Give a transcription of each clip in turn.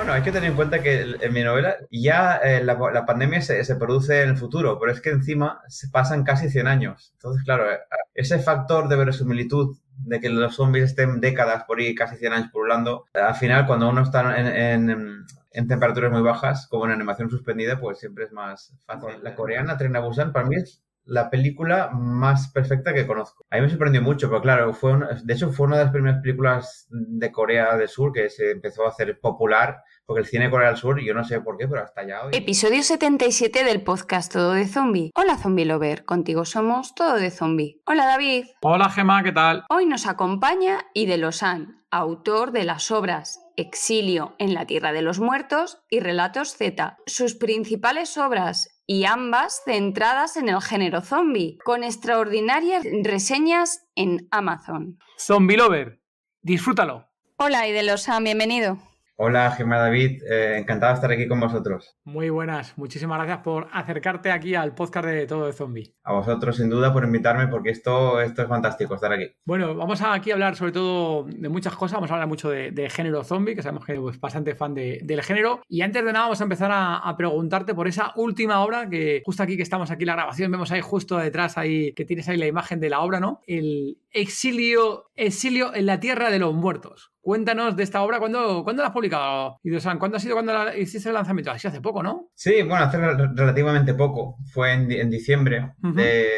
Bueno, hay que tener en cuenta que en mi novela ya eh, la, la, pandemia se, se, produce en el futuro, pero es que encima se pasan casi 100 años. Entonces, claro, eh, ese factor de verosimilitud de que los zombies estén décadas por ahí, casi 100 años pululando, al final cuando uno está en, en, en, temperaturas muy bajas, como en animación suspendida, pues siempre es más fácil. La coreana Tren a Busan para mí es la película más perfecta que conozco. A mí me sorprendió mucho, pero claro, fue una, de hecho fue una de las primeras películas de Corea del Sur que se empezó a hacer popular, porque el cine de Corea del Sur, yo no sé por qué, pero hasta allá hoy... Episodio 77 del podcast Todo de Zombie. Hola Zombie Lover, contigo somos Todo de Zombie. Hola David. Hola Gema, ¿qué tal? Hoy nos acompaña Ide Losan, autor de las obras Exilio en la Tierra de los Muertos y Relatos Z. Sus principales obras y ambas centradas en el género zombie, con extraordinarias reseñas en Amazon. Zombie Lover, disfrútalo. Hola, Idelosan, bienvenido. Hola, Gemma David, eh, encantado de estar aquí con vosotros. Muy buenas, muchísimas gracias por acercarte aquí al podcast de Todo de Zombie. A vosotros, sin duda, por invitarme, porque esto, esto es fantástico estar aquí. Bueno, vamos a aquí a hablar sobre todo de muchas cosas, vamos a hablar mucho de, de género zombie, que sabemos que eres bastante fan de, del género. Y antes de nada, vamos a empezar a, a, preguntarte por esa última obra que justo aquí que estamos aquí la grabación, vemos ahí justo detrás ahí que tienes ahí la imagen de la obra, ¿no? El exilio, exilio en la Tierra de los Muertos. Cuéntanos de esta obra, ¿cuándo, ¿cuándo la has publicado? Y ¿cuándo ha sido cuando la, hiciste el lanzamiento? Así hace poco, ¿no? Sí, bueno, hace relativamente poco. Fue en, en diciembre uh -huh. de, de,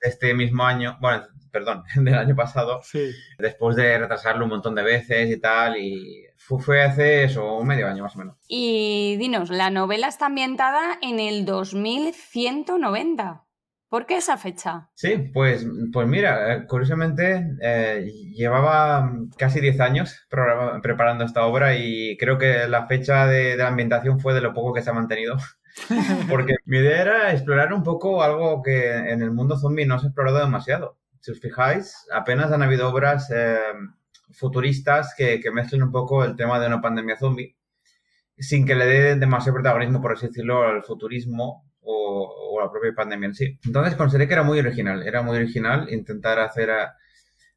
este mismo año, bueno, perdón, del año pasado. Sí. Después de retrasarlo un montón de veces y tal, y fue, fue hace eso, un medio año más o menos. Y dinos, la novela está ambientada en el 2190. ¿Por qué esa fecha? Sí, pues, pues mira, curiosamente eh, llevaba casi 10 años preparando esta obra y creo que la fecha de, de, la ambientación fue de lo poco que se ha mantenido. Porque mi idea era explorar un poco algo que en el mundo zombie no se ha explorado demasiado. Si os fijáis, apenas han habido obras eh, futuristas que, que mezclen un poco el tema de una pandemia zombie sin que le dé demasiado protagonismo, por así decirlo, al futurismo o, o, la propia pandemia en sí. Entonces consideré que era muy original, era muy original intentar hacer a,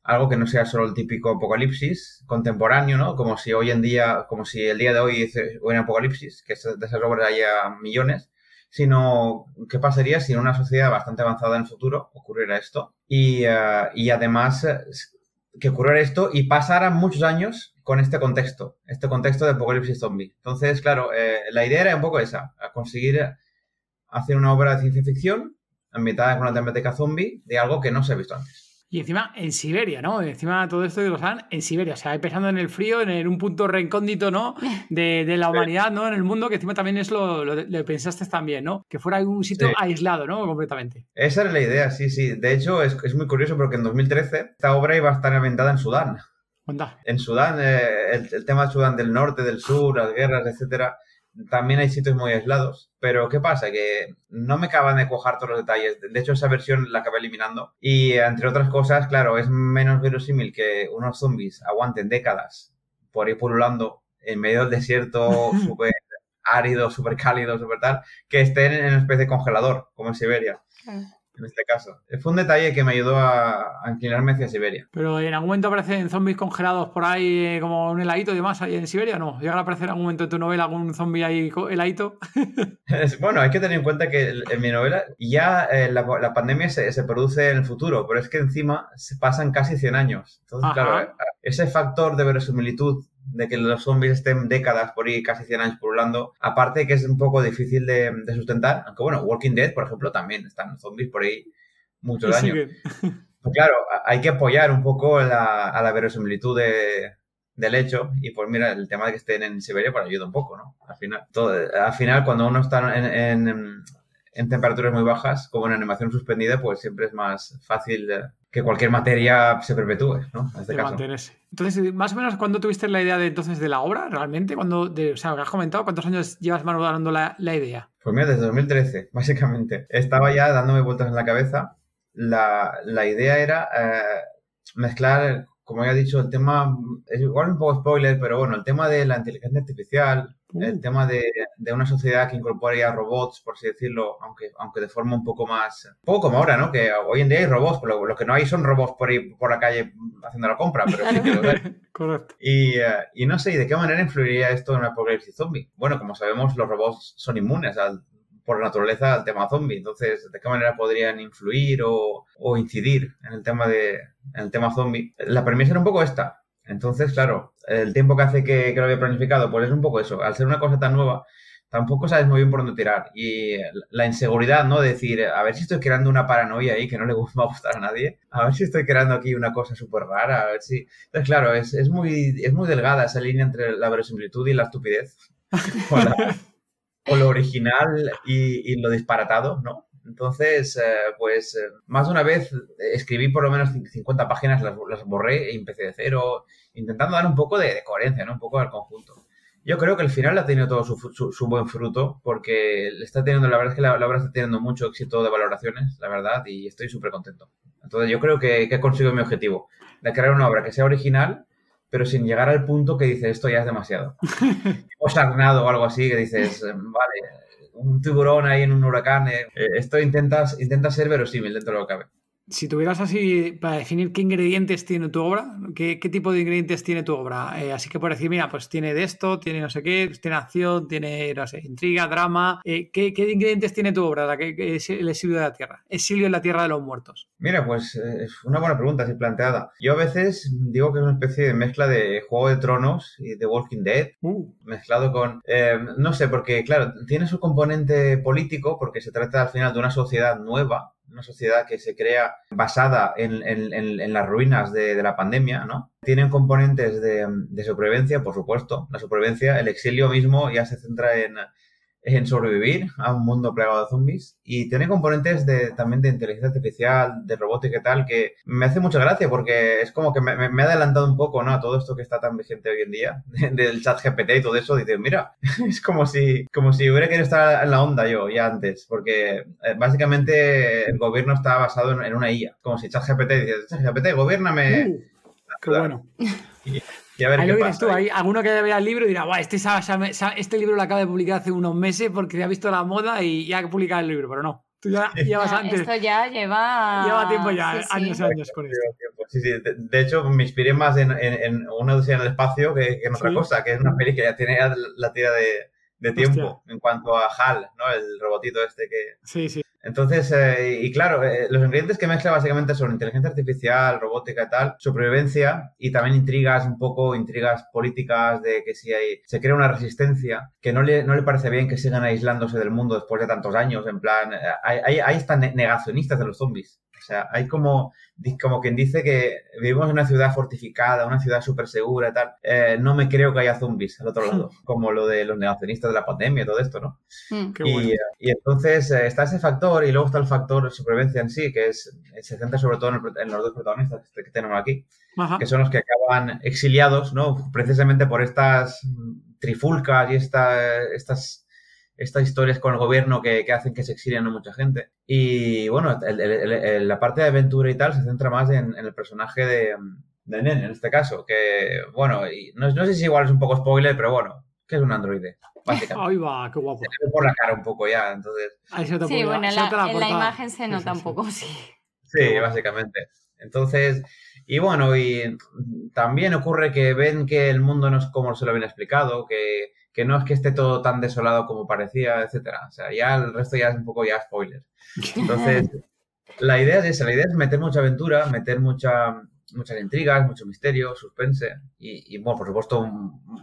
algo que no sea solo el típico apocalipsis contemporáneo, ¿no? Como si hoy en día, como si el día de hoy hubiera un apocalipsis, que de esas obras haya millones, sino qué pasaría si en una sociedad bastante avanzada en el futuro ocurriera esto y, uh, y además que ocurriera esto y pasaran muchos años con este contexto, este contexto de apocalipsis zombie. Entonces, claro, eh, la idea era un poco esa, conseguir hacer una obra de ciencia ficción ambientada con una temática zombie de algo que no se ha visto antes. Y encima en Siberia, ¿no? Encima todo esto de los han en Siberia, o sea, empezando en el frío, en un punto recóndito, ¿no? De, de la humanidad, ¿no? En el mundo, que encima también es lo, lo, lo pensaste también, ¿no? Que fuera un sitio sí. aislado, ¿no? Completamente. Esa era la idea, sí, sí. De hecho, es, es, muy curioso porque en 2013 esta obra iba a estar ambientada en Sudán. ¿Onda? En Sudán, eh, el, el, tema de Sudán del norte, del sur, las guerras, etcétera también hay sitios muy aislados. Pero ¿qué pasa? Que no me acaban de cojar todos los detalles. De hecho, esa versión la acabé eliminando. Y entre otras cosas, claro, es menos verosímil que unos zombies aguanten décadas por ir pululando en medio del desierto súper árido, súper cálido, súper tal, que estén en una especie de congelador, como en Siberia. En este caso. Fue un detalle que me ayudó a, a, inclinarme hacia Siberia. Pero en algún momento aparecen zombies congelados por ahí, eh, como un heladito y demás, ahí en Siberia, ¿no? ¿Llega a aparecer en algún momento en tu novela algún zombie ahí heladito? bueno, hay que tener en cuenta que en mi novela ya eh, la, la, pandemia se, se, produce en el futuro, pero es que encima se pasan casi 100 años. Entonces, Ajá. claro, ese factor de verosimilitud de que los zombies estén décadas por ahí, casi 100 años pululando, aparte que es un poco difícil de, de, sustentar, aunque bueno, Walking Dead, por ejemplo, también están zombies por ahí muchos años. Pues claro, hay que apoyar un poco la, a la verosimilitud de, del hecho y pues mira, el tema de que estén en Siberia pues ayuda un poco, ¿no? Al final, todo, al final cuando uno está en, en, en temperaturas muy bajas, como en animación suspendida, pues siempre es más fácil que cualquier materia se perpetúe, ¿no? En este caso. Entonces, más o menos, ¿cuándo tuviste la idea de entonces de la obra realmente? cuando de, o sea, has comentado, ¿cuántos años llevas manejando la, la idea? Pues mira, desde 2013, básicamente. Estaba ya dándome vueltas en la cabeza. La, la idea era eh, mezclar, como ya he dicho, el tema, es igual un poco spoiler, pero bueno, el tema de la inteligencia artificial, el tema de, de, una sociedad que incorpora robots, por así decirlo, aunque, aunque de forma un poco más, un poco como ahora, ¿no? Que hoy en día hay robots, pero lo, que no hay son robots por ir por la calle haciendo la compra, pero sí que lo hay. Correcto. Y, uh, y, no sé, ¿y de qué manera influiría esto en una apocalipsis zombie? Bueno, como sabemos, los robots son inmunes al, por naturaleza al tema zombie, entonces, ¿de qué manera podrían influir o, o incidir en el tema de en el tema zombie? La premisa era un poco esta, entonces, claro, el tiempo que hace que, lo había planificado, pues es un poco eso. Al ser una cosa tan nueva, tampoco sabes muy bien por dónde tirar. Y la inseguridad, ¿no? decir, a ver si estoy creando una paranoia ahí que no le va a gustar a nadie. A ver si estoy creando aquí una cosa súper rara. A ver si. Entonces, claro, es, es, muy, es muy delgada esa línea entre la verosimilitud y la estupidez. o, lo original y, y, lo disparatado, ¿no? Entonces, eh, pues eh, más de una vez escribí por lo menos 50 páginas, las, las borré e empecé de cero intentando dar un poco de, coherencia, ¿no? Un poco al conjunto. Yo creo que al final ha tenido todo su, buen fruto, porque está teniendo, la verdad es que la, obra está teniendo mucho éxito de valoraciones, la verdad, y estoy súper contento. Entonces yo creo que, que he conseguido mi objetivo, de crear una obra que sea original, pero sin llegar al punto que dices, esto ya es demasiado. o Sarnado o algo así, que dices, vale, un tiburón ahí en un huracán, eh, esto intentas, intenta ser verosímil dentro de lo que cabe. Si tuvieras así para definir qué ingredientes tiene tu obra, qué, tipo de ingredientes tiene tu obra, eh, así que por decir, mira, pues tiene de esto, tiene no sé qué, tiene acción, tiene, no sé, intriga, drama, eh, ¿qué, ingredientes tiene tu obra, la que, es el exilio de la tierra, exilio en la tierra de los muertos? Mira, pues eh, es una buena pregunta así planteada. Yo a veces digo que es una especie de mezcla de Juego de Tronos y de Walking Dead, uh. mezclado con, no sé, porque claro, tiene su componente político, porque se trata al final de una sociedad nueva, una sociedad que se crea basada en, en, las ruinas de, la pandemia, ¿no? Tienen componentes de, de, supervivencia, por supuesto. La supervivencia, el exilio mismo ya se centra en, en sobrevivir a un mundo plagado de zombies y tiene componentes de, también de inteligencia artificial, de robótica y tal, que me hace mucha gracia porque es como que me, me, ha adelantado un poco ¿no? a todo esto que está tan vigente hoy en día, del chat GPT y todo eso. Dice, mira, es como si, como si hubiera querido estar en la onda yo ya antes, porque eh, básicamente el gobierno está basado en, una IA, como si chat GPT dice, chat GPT, gobiername. Uh, qué bueno. Ahí lo tú, hay alguno que vea el libro y dirá, este, este libro lo acaba de publicar hace unos meses porque ha visto la moda y ya ha publicado el libro, pero no. Tú ya llevas antes. Esto ya lleva. Lleva tiempo ya, años y años con esto. Sí, sí. De, hecho, me inspiré más en, en, una odisea en el espacio que, en otra cosa, que es una peli que ya tiene la tira de, de tiempo en cuanto a HAL, ¿no? El robotito este que... Sí, sí. Entonces, eh, y claro, eh, los ingredientes que mezcla básicamente son inteligencia artificial, robótica y tal, supervivencia y también intrigas, un poco intrigas políticas de que si hay, se crea una resistencia, que no le, no le parece bien que sigan aislándose del mundo después de tantos años, en plan, eh, hay, hay, están negacionistas de los zombies. O sea, hay como, como quien dice que vivimos en una ciudad fortificada, una ciudad súper segura y tal. no me creo que haya zombies al otro lado, como lo de los negacionistas de la pandemia y todo esto, ¿no? Mm. y, y, entonces está ese factor y luego está el factor de supervivencia en sí, que es, se centra sobre todo en, los dos protagonistas que tenemos aquí, que son los que acaban exiliados, ¿no? Precisamente por estas trifulcas y esta, estas, estas historias con el gobierno que, hacen que se exilien a mucha gente. Y bueno, la parte de aventura y tal se centra más en, el personaje de, de Nen, en este caso, que bueno, y no, no sé si igual es un poco spoiler, pero bueno, que es un androide. Ahí va, qué guapo. Se ve por la cara un poco ya, entonces. sí, bueno, en la, imagen se nota un poco, sí. Sí, básicamente. Entonces, y bueno, y también ocurre que ven que el mundo no es como se lo habían explicado, que, que no es que esté todo tan desolado como parecía, etcétera. O sea, ya el resto ya es un poco ya spoiler. Entonces, la idea es esa, la idea es meter mucha aventura, meter mucha, muchas intrigas, mucho misterio, suspense y, bueno, por supuesto,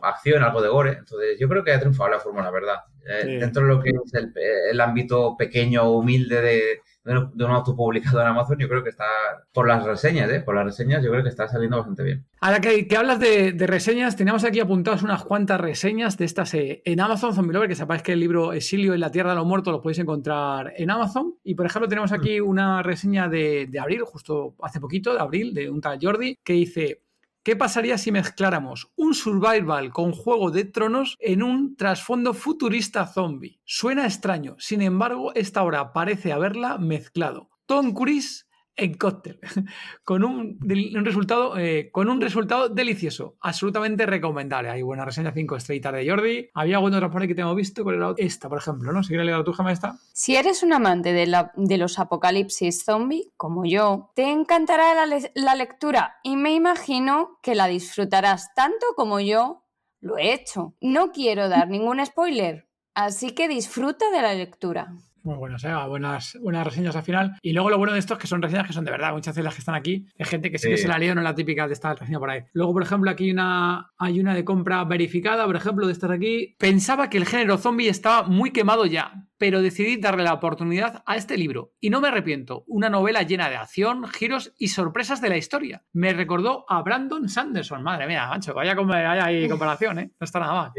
acción, algo de gore. Entonces, yo creo que ha triunfado la fórmula, la verdad. Eh, dentro de lo que es el, ámbito pequeño, humilde de, de un autopublicado en Amazon, yo creo que está, por las reseñas, ¿eh? por las reseñas, yo creo que está saliendo bastante bien. Ahora que, que hablas de, reseñas, teníamos aquí apuntadas unas cuantas reseñas de estas eh, en Amazon Zombie Lover, que sepáis que el libro Exilio en la Tierra de los Muertos lo podéis encontrar en Amazon. Y por ejemplo, tenemos aquí mm. una reseña de, de abril, justo hace poquito, de abril, de un tal Jordi, que dice. ¿Qué pasaría si mezcláramos un survival con Juego de Tronos en un trasfondo futurista zombie? Suena extraño, sin embargo, esta obra parece haberla mezclado. Tom Cruise en cóctel, con un, resultado, eh, con un resultado delicioso, absolutamente recomendable. Hay buena reseña 5 estrellitas de Jordi. Había alguna otra por ahí que tengo visto, con esta, por ejemplo, ¿no? Si quieres leer tu jama esta. Si eres un amante de los apocalipsis zombie, como yo, te encantará la, la lectura y me imagino que la disfrutarás tanto como yo lo he hecho. No quiero dar ningún spoiler, así que disfruta de la lectura. Muy buenas, ¿eh? buenas, buenas reseñas al final. Y luego lo bueno de esto es que son reseñas que son de verdad. Muchas veces las que están aquí es gente que sí, que se la leo, no la típica de esta reseña por ahí. Luego, por ejemplo, aquí hay una, hay una de compra verificada, por ejemplo, de estas de aquí. Pensaba que el género zombie estaba muy quemado ya, pero decidí darle la oportunidad a este libro. Y no me arrepiento. Una novela llena de acción, giros y sorpresas de la historia. Me recordó a Brandon Sanderson. Madre mía, mancho, vaya, vaya ahí comparación, ¿eh? No está nada mal.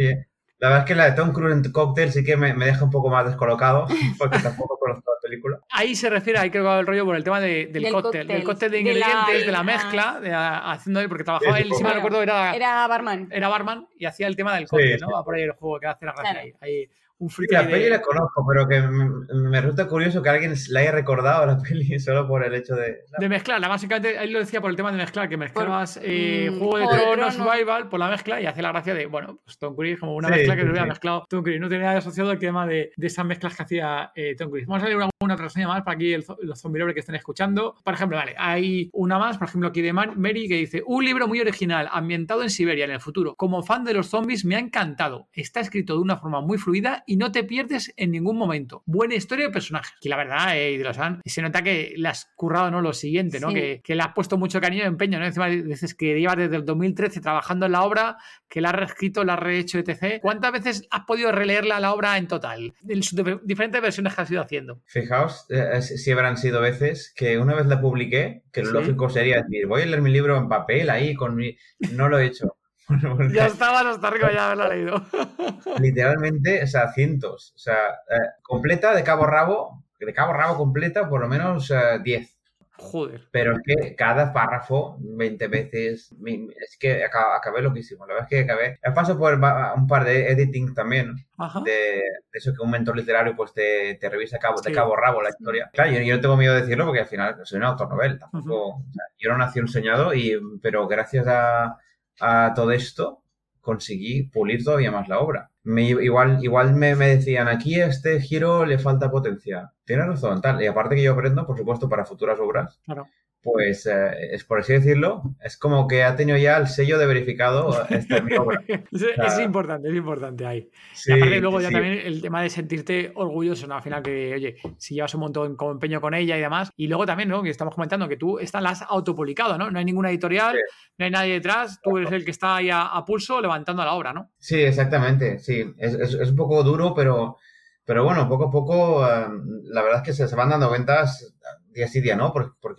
La verdad es que la de Tom Cruise en Cocktail sí que me, deja un poco más descolocado, porque tampoco conozco la película. Ahí se refiere, ahí creo que va el rollo por el tema del, cóctel, del cóctel de ingredientes, de la, mezcla, de, haciendo él, porque trabajaba él, si me recuerdo, era, era barman. Era barman y hacía el tema del cóctel, ¿no? Va por ahí el juego que hace la gracia ahí un La peli la conozco, pero que me, resulta curioso que alguien la haya recordado la peli solo por el hecho de. De mezclar, básicamente él lo decía por el tema de mezclar, que mezclabas eh, mm, Juego de Tronos, Survival por la mezcla y hace la gracia de, bueno, pues Tom Cruise como una mezcla que lo hubiera mezclado Tom Cruise. No tenía asociado el tema de, de esas mezclas que hacía eh, Tom Cruise. Vamos a leer una, una reseña más para aquí los zombies que estén escuchando. Por ejemplo, vale, hay una más, por ejemplo, aquí de Mary que dice: Un libro muy original, ambientado en Siberia en el futuro. Como fan de los zombies, me ha encantado. Está escrito de una forma muy fluida y no te pierdes en ningún momento. Buena historia de personajes. Y la verdad, eh, se nota que le has currado, ¿no? Lo siguiente, ¿no? Que, le has puesto mucho cariño y empeño, ¿no? Encima dices que llevas desde el 2013 trabajando en la obra, que la has reescrito, la has rehecho, etc. ¿Cuántas veces has podido releerla la obra en total? En sus diferentes versiones que has ido haciendo. Fijaos, eh, si habrán sido veces que una vez la publiqué, que lo lógico sería decir, voy a leer mi libro en papel ahí con mi... No lo he hecho. ya estabas hasta arriba ya haberla leído. Literalmente, o sea, cientos. O sea, eh, completa de cabo a rabo, de cabo a rabo completa, por lo menos 10. Eh, Joder. Pero es que cada párrafo, 20 veces, es que acabé loquísimo. La verdad es que acabé. Paso por un par de editing también, de, eso que un mentor literario pues te, te revisa cabo, de cabo a rabo la historia. Claro, yo, no tengo miedo de decirlo porque al final soy una autonovel. Tampoco, yo no nací enseñado, y, pero gracias a, a todo esto, conseguí pulir todavía más la obra. Me, igual igual me, me, decían, aquí a este giro le falta potencia. Tienes razón, tal. Y aparte que yo aprendo, por supuesto, para futuras obras. Claro pues eh, es por así decirlo, es como que ha tenido ya el sello de verificado esta mi obra. es, importante, es importante ahí. y aparte luego ya también el tema de sentirte orgulloso, ¿no? Al final que, oye, si llevas un montón como empeño con ella y demás. Y luego también, ¿no? Que estamos comentando que tú esta la has autopublicado, ¿no? No hay ninguna editorial, no hay nadie detrás, tú eres el que está ahí a, pulso levantando la obra, ¿no? Sí, exactamente, sí. Es, es, un poco duro, pero... Pero bueno, poco a poco, eh, la verdad es que se, se van dando ventas día sí día no, por, por,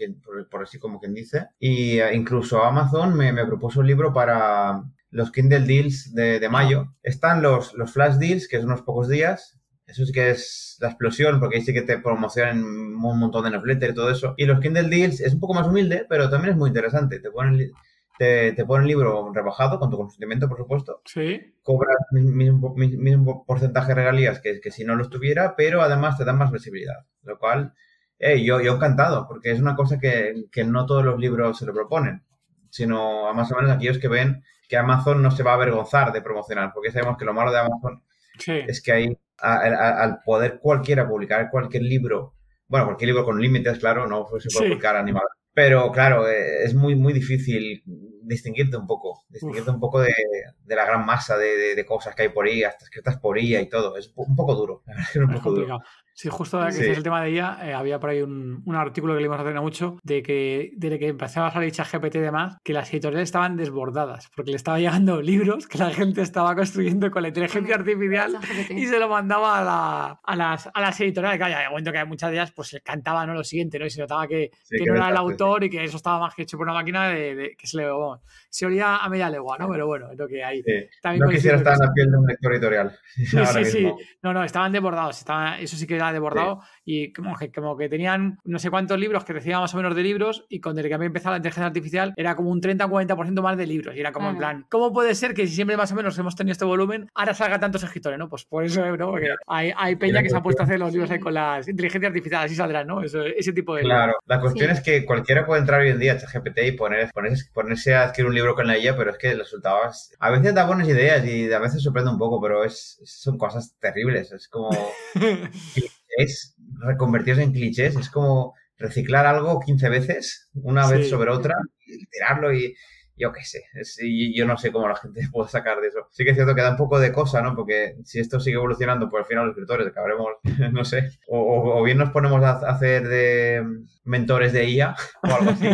por, así como quien dice. Y eh, incluso Amazon me, me, propuso un libro para los Kindle Deals de, de, mayo. Están los, los Flash Deals, que es unos pocos días. Eso sí que es la explosión, porque ahí sí que te promocionan un montón de newsletters y todo eso. Y los Kindle Deals es un poco más humilde, pero también es muy interesante. Te ponen, te, te ponen el libro rebajado, con tu consentimiento, por supuesto. Sí. Cobras mismo, mismo porcentaje de regalías que, que si no lo estuviera, pero además te dan más visibilidad. Lo cual yo, yo encantado, porque es una cosa que, que, no todos los libros se lo proponen, sino a más o menos aquellos que ven que Amazon no se va a avergonzar de promocionar, porque sabemos que lo malo de Amazon es que ahí, al poder cualquiera publicar cualquier libro, bueno, cualquier libro con límites, claro, no se puede publicar animado, pero claro, eh, es muy, muy difícil distinguirte un poco, distinguirte un poco de, de la gran masa de, de, cosas que hay por ahí, hasta escritas por IA y todo. Es un poco duro. Es, un poco duro. Sí, justo que es el tema de ella, eh, había por ahí un, artículo que leímos hace no mucho de que desde que empezaba a salir ChatGPT y demás, que las editoriales estaban desbordadas porque le estaba llegando libros que la gente estaba construyendo con la inteligencia artificial y se lo mandaba a, a, las, a las editoriales. Que haya momento que muchas de ellas pues cantaba ¿no? lo siguiente, ¿no? Y se notaba que, no era el autor y que eso estaba más que hecho por una máquina de, que se le se olía a media legua, ¿no? Pero bueno, es lo que hay. no quisiera estar en la piel de un lector editorial. Sí, sí, sí. No, no, estaban desbordados. Estaba, eso sí que era desbordado y como que, como que tenían no sé cuántos libros que decían más o menos de libros y cuando que había empezado la inteligencia artificial era como un 30 o 40% más de libros y era como en plan, ¿cómo puede ser que si siempre más o menos hemos tenido este volumen, ahora salga tantos escritores, ¿no? Pues por eso, ¿no? Porque hay, hay peña que se ha puesto a hacer los libros ahí con las inteligencias artificiales, así saldrán, ¿no? ese tipo de... Claro, la cuestión es que cualquiera puede entrar hoy en día a ChatGPT y poner, ponerse, ponerse a adquirir un libro con la IA, pero es que el resultado a veces da buenas ideas y a veces sorprende un poco, pero es, son cosas terribles, es como... es reconvertirse en clichés, es como reciclar algo 15 veces, una vez sobre otra, y tirarlo y yo qué sé, y yo no sé cómo la gente puede sacar de eso. Sí que es cierto que da un poco de cosa, ¿no? Porque si esto sigue evolucionando, pues al final los escritores acabaremos, no sé, o, bien nos ponemos a hacer de mentores de IA o algo así.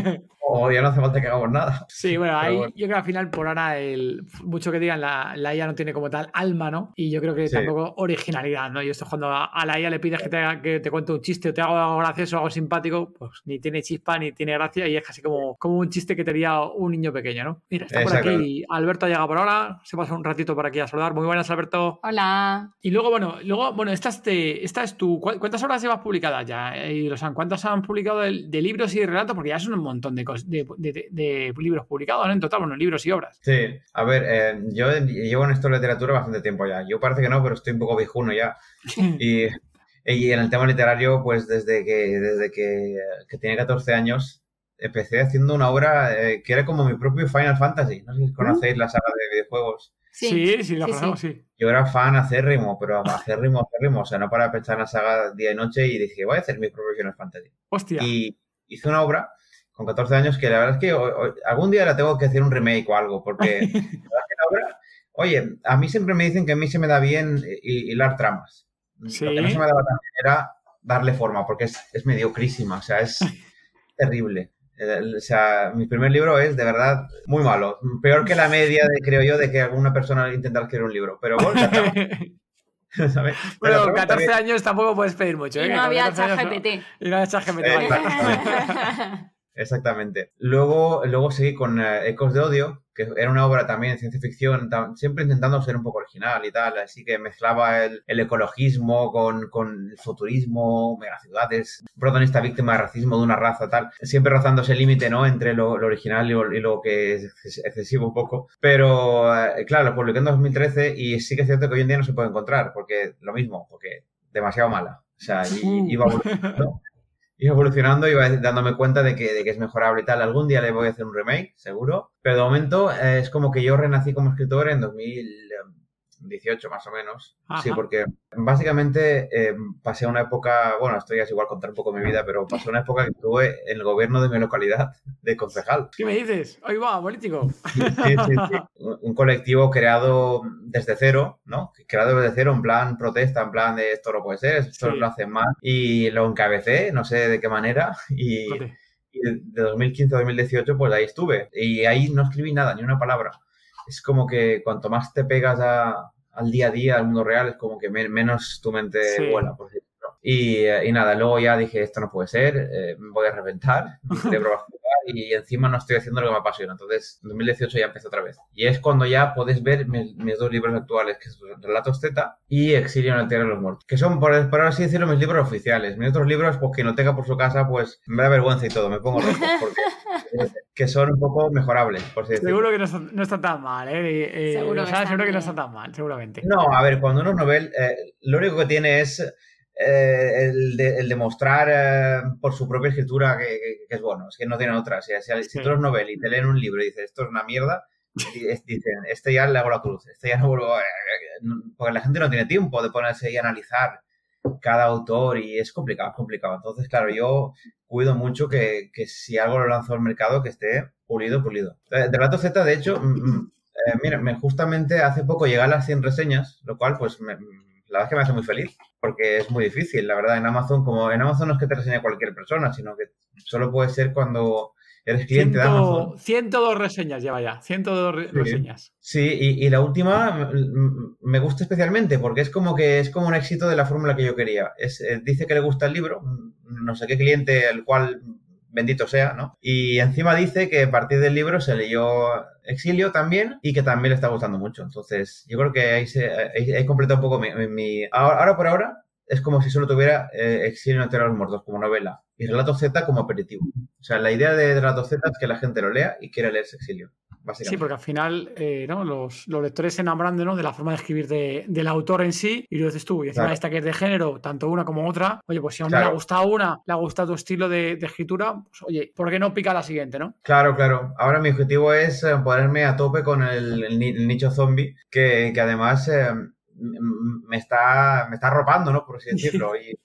O ya no hace falta que hagamos nada. Sí, bueno, ahí yo creo que al final por ahora el mucho que digan la, la IA no tiene como tal alma, ¿no? Y yo creo que tampoco originalidad, ¿no? Y esto cuando a, la IA le pides que te, que te cuente un chiste o te haga algo gracioso o algo simpático, pues ni tiene chispa ni tiene gracia y es casi como, como un chiste que te diría un niño pequeño, ¿no? Mira, está por aquí, Alberto ha llegado por ahora, se pasa un ratito por aquí a saludar. Muy buenas, Alberto. Hola. Y luego, bueno, luego, bueno, esta es, esta es tu, ¿cuántas horas llevas publicadas ya? Eh, y los ¿cuántas han publicado de, de libros y de relatos? Porque ya son un montón de cosas de, libros publicados, ¿no? En total, bueno, libros y obras. Sí, a ver, eh, yo llevo en esto de literatura bastante tiempo ya. Yo parece que no, pero estoy un poco viejuno ya. y, y, en el tema literario, pues desde que, desde que, que tenía 14 años, empecé haciendo una obra eh, que era como mi propio Final Fantasy. No sé si conocéis la saga de videojuegos. Sí, sí, la conocemos, sí, Yo era fan acérrimo, pero acérrimo, acérrimo. O sea, no para pensar en la saga día y noche y dije, voy a hacer mi propio Final Fantasy. Hostia. Y hice una obra con 14 años que la verdad es que algún día la tengo que hacer un remake o algo, porque la obra, oye, a mí siempre me dicen que a mí se me da bien hilar tramas. ¿Sí? Lo que no se me daba tan era darle forma, porque es, es mediocrísima, o sea, es terrible. O sea, mi primer libro es de verdad muy malo. Peor que la media, de, creo yo, de que alguna persona intenta escribir un libro. Pero bueno, ¿sabes? Bueno, 14 años tampoco puedes pedir mucho. ¿eh? Y no había ChatGPT. Y no había ChatGPT. Exactamente. Luego, luego seguí con eh, Ecos de Odio, que era una obra también de ciencia ficción, siempre intentando ser un poco original y tal, así que mezclaba el, ecologismo con, con, el futurismo, megaciudades, protagonista víctima de racismo de una raza, tal, siempre rozando ese límite, ¿no?, entre lo, original y lo, que es excesivo un poco. Pero, eh, claro, lo publiqué en 2013 y sí que es cierto que hoy en día no se puede encontrar, porque lo mismo, porque demasiado mala. O sea, iba y evolucionando y dándome cuenta de que, de que, es mejorable y tal. Algún día le voy a hacer un remake, seguro. Pero de momento eh, es como que yo renací como escritor en 2000, 18 más o menos. Sí, porque básicamente eh, pasé una época, bueno, esto ya es igual contar un poco mi vida, pero pasé una época que estuve en el gobierno de mi localidad de concejal. ¿Qué me dices? Ahí va, político. Sí, sí, sí. Un colectivo creado desde cero, ¿no? Creado desde cero en plan protesta, en plan de esto no puede ser, esto lo hacen mal. Y lo encabecé, no sé de qué manera, y... de 2015 a 2018, pues ahí estuve. Y ahí no escribí nada, ni una palabra es como que cuanto más te pegas al día a día, al mundo real, es como que menos tu mente vuela, por. Y, y, nada, luego ya dije, esto no puede ser, eh, me voy a reventar, mi cerebro va a jugar y encima no estoy haciendo lo que me apasiona. Entonces, en 2018 ya empecé otra vez. Y es cuando ya podéis ver mis, dos libros actuales, que son Relatos Z y Exilio en el Tierra de los Muertos, que son, por, por, así decirlo, mis libros oficiales. Mis otros libros, pues que no tenga por su casa, pues me da vergüenza y todo, me pongo rojo, porque que son un poco mejorables, por si Seguro que no está, tan mal, ¿eh? eh seguro, seguro que no está tan mal, seguramente. No, a ver, cuando uno es novel, eh, lo único que tiene es eh, el, demostrar eh, por su propia escritura que, es bueno, es que no tiene otra. Si, si, tú eres novel y te leen un libro y dices esto es una mierda, dicen, este ya le hago la cruz, este ya no vuelvo Porque la gente no tiene tiempo de ponerse y analizar cada autor y es complicado, es complicado. Entonces, claro, yo cuido mucho que, si algo lo lanzo al mercado que esté pulido, pulido. De Relato Z, de hecho, mm, mm, eh, mira, me justamente hace poco llegan las 100 reseñas, lo cual pues me, la verdad es que me hace muy feliz, porque es muy difícil, la verdad, en Amazon, como en Amazon no es que te reseñe cualquier persona, sino que solo puede ser cuando eres cliente de Amazon. 102 reseñas lleva ya, 102 reseñas. Sí, y, la última me gusta especialmente porque es como que es como un éxito de la fórmula que yo quería. Es, eh, dice que le gusta el libro, no sé qué cliente, el cual bendito sea, ¿no? Y encima dice que a partir del libro se leyó Exilio también y que también le está gustando mucho. Entonces, yo creo que ahí, se, ahí, un poco mi... Ahora, por ahora es como si solo tuviera eh, Exilio en los Muertos como novela y Relato Z como aperitivo. O sea, la idea de Relato Z es que la gente lo lea y quiera leerse Exilio. Sí, porque al final eh, ¿no? los, lectores se enamoran de, ¿no? de la forma de escribir del autor en sí y lo dices tú. Y encima esta que es de género, tanto una como otra, oye, pues si a uno le ha gustado una, le ha gustado tu estilo de, escritura, pues oye, ¿por qué no pica la siguiente, no? Claro, claro. Ahora mi objetivo es eh, ponerme a tope con el, nicho zombie, que, además... Eh, me está, me está arropando, ¿no? Por así decirlo. Y,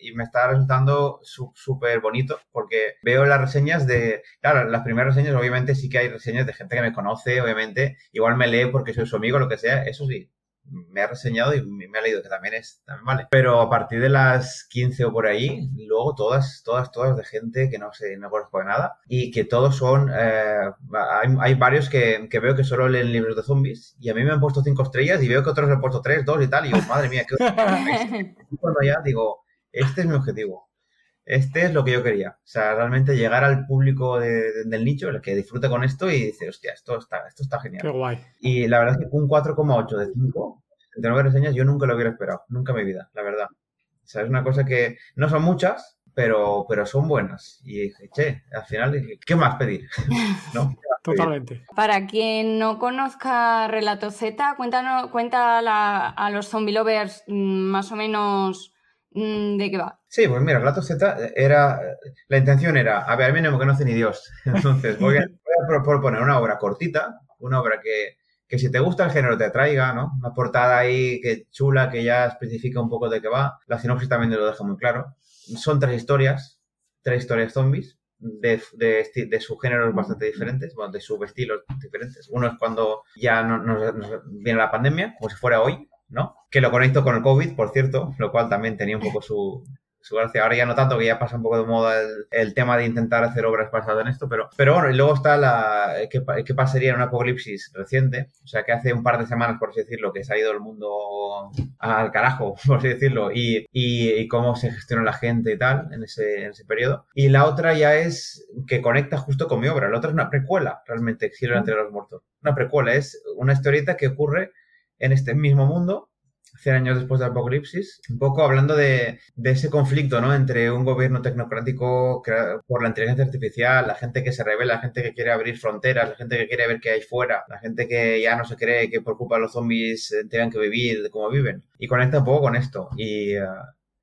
y, me está resultando súper bonito porque veo las reseñas de, claro, las primeras reseñas obviamente sí que hay reseñas de gente que me conoce, obviamente, igual me lee porque soy su amigo, lo que sea, eso sí, me ha reseñado y me ha leído, que también es, también vale. Pero a partir de las 15 o por ahí, luego todas, todas, todas de gente que no sé, no conozco de nada y que todos son, eh, hay, hay, varios que, que, veo que solo leen libros de zombies y a mí me han puesto 5 estrellas y veo que otros le han puesto 3, 2 y tal y yo, madre mía, qué... cuando ya digo, este es mi objetivo. Este es lo que yo quería. O sea, realmente llegar al público del nicho, el que disfrute con esto y dice, hostia, esto está, esto está genial. Qué guay. Y la verdad es que un 4,8 de 5, de 9 reseñas, yo nunca lo hubiera esperado. Nunca en mi vida, la verdad. O sea, es una cosa que no son muchas, pero, pero son buenas. Y dije, che, al final, ¿qué más pedir? ¿No? Totalmente. Para quien no conozca Relato Z, cuéntanos, cuenta a los zombie lovers mm, más o menos ¿De qué va? Sí, pues mira, Relato Z era. La intención era. A ver, a mí no me conoce ni Dios. Entonces, voy a, proponer una obra cortita, una obra que, que, si te gusta el género te atraiga, ¿no? Una portada ahí que chula, que ya especifica un poco de qué va. La sinopsis también lo deja muy claro. Son tres historias, tres historias zombies. De, de, de subgéneros bastante diferentes, bueno, de subestilos diferentes. Uno es cuando ya nos viene la pandemia, como si fuera hoy, ¿no? Que lo conecto con el COVID, por cierto, lo cual también tenía un poco su, gracia. Ahora ya no tanto, que ya pasa un poco de moda el, tema de intentar hacer obras basadas en esto, pero, pero bueno, y luego está la ¿qué, qué pasaría en un apocalipsis reciente, o sea, que hace un par de semanas, por así decirlo, que se ha ido el mundo al carajo, por así decirlo, y, y, cómo se gestiona la gente y tal en ese, en ese periodo. Y la otra ya es que conecta justo con mi obra. La otra es una precuela, realmente, Exilio entre los muertos. Una precuela, es una historieta que ocurre en este mismo mundo, 100 años después del apocalipsis, un poco hablando de, ese conflicto ¿no? entre un gobierno tecnocrático por la inteligencia artificial, la gente que se revela, la gente que quiere abrir fronteras, la gente que quiere ver qué hay fuera, la gente que ya no se cree que por culpa de los zombies eh, tengan que vivir de cómo viven. Y conecta un poco con esto. Y, eh,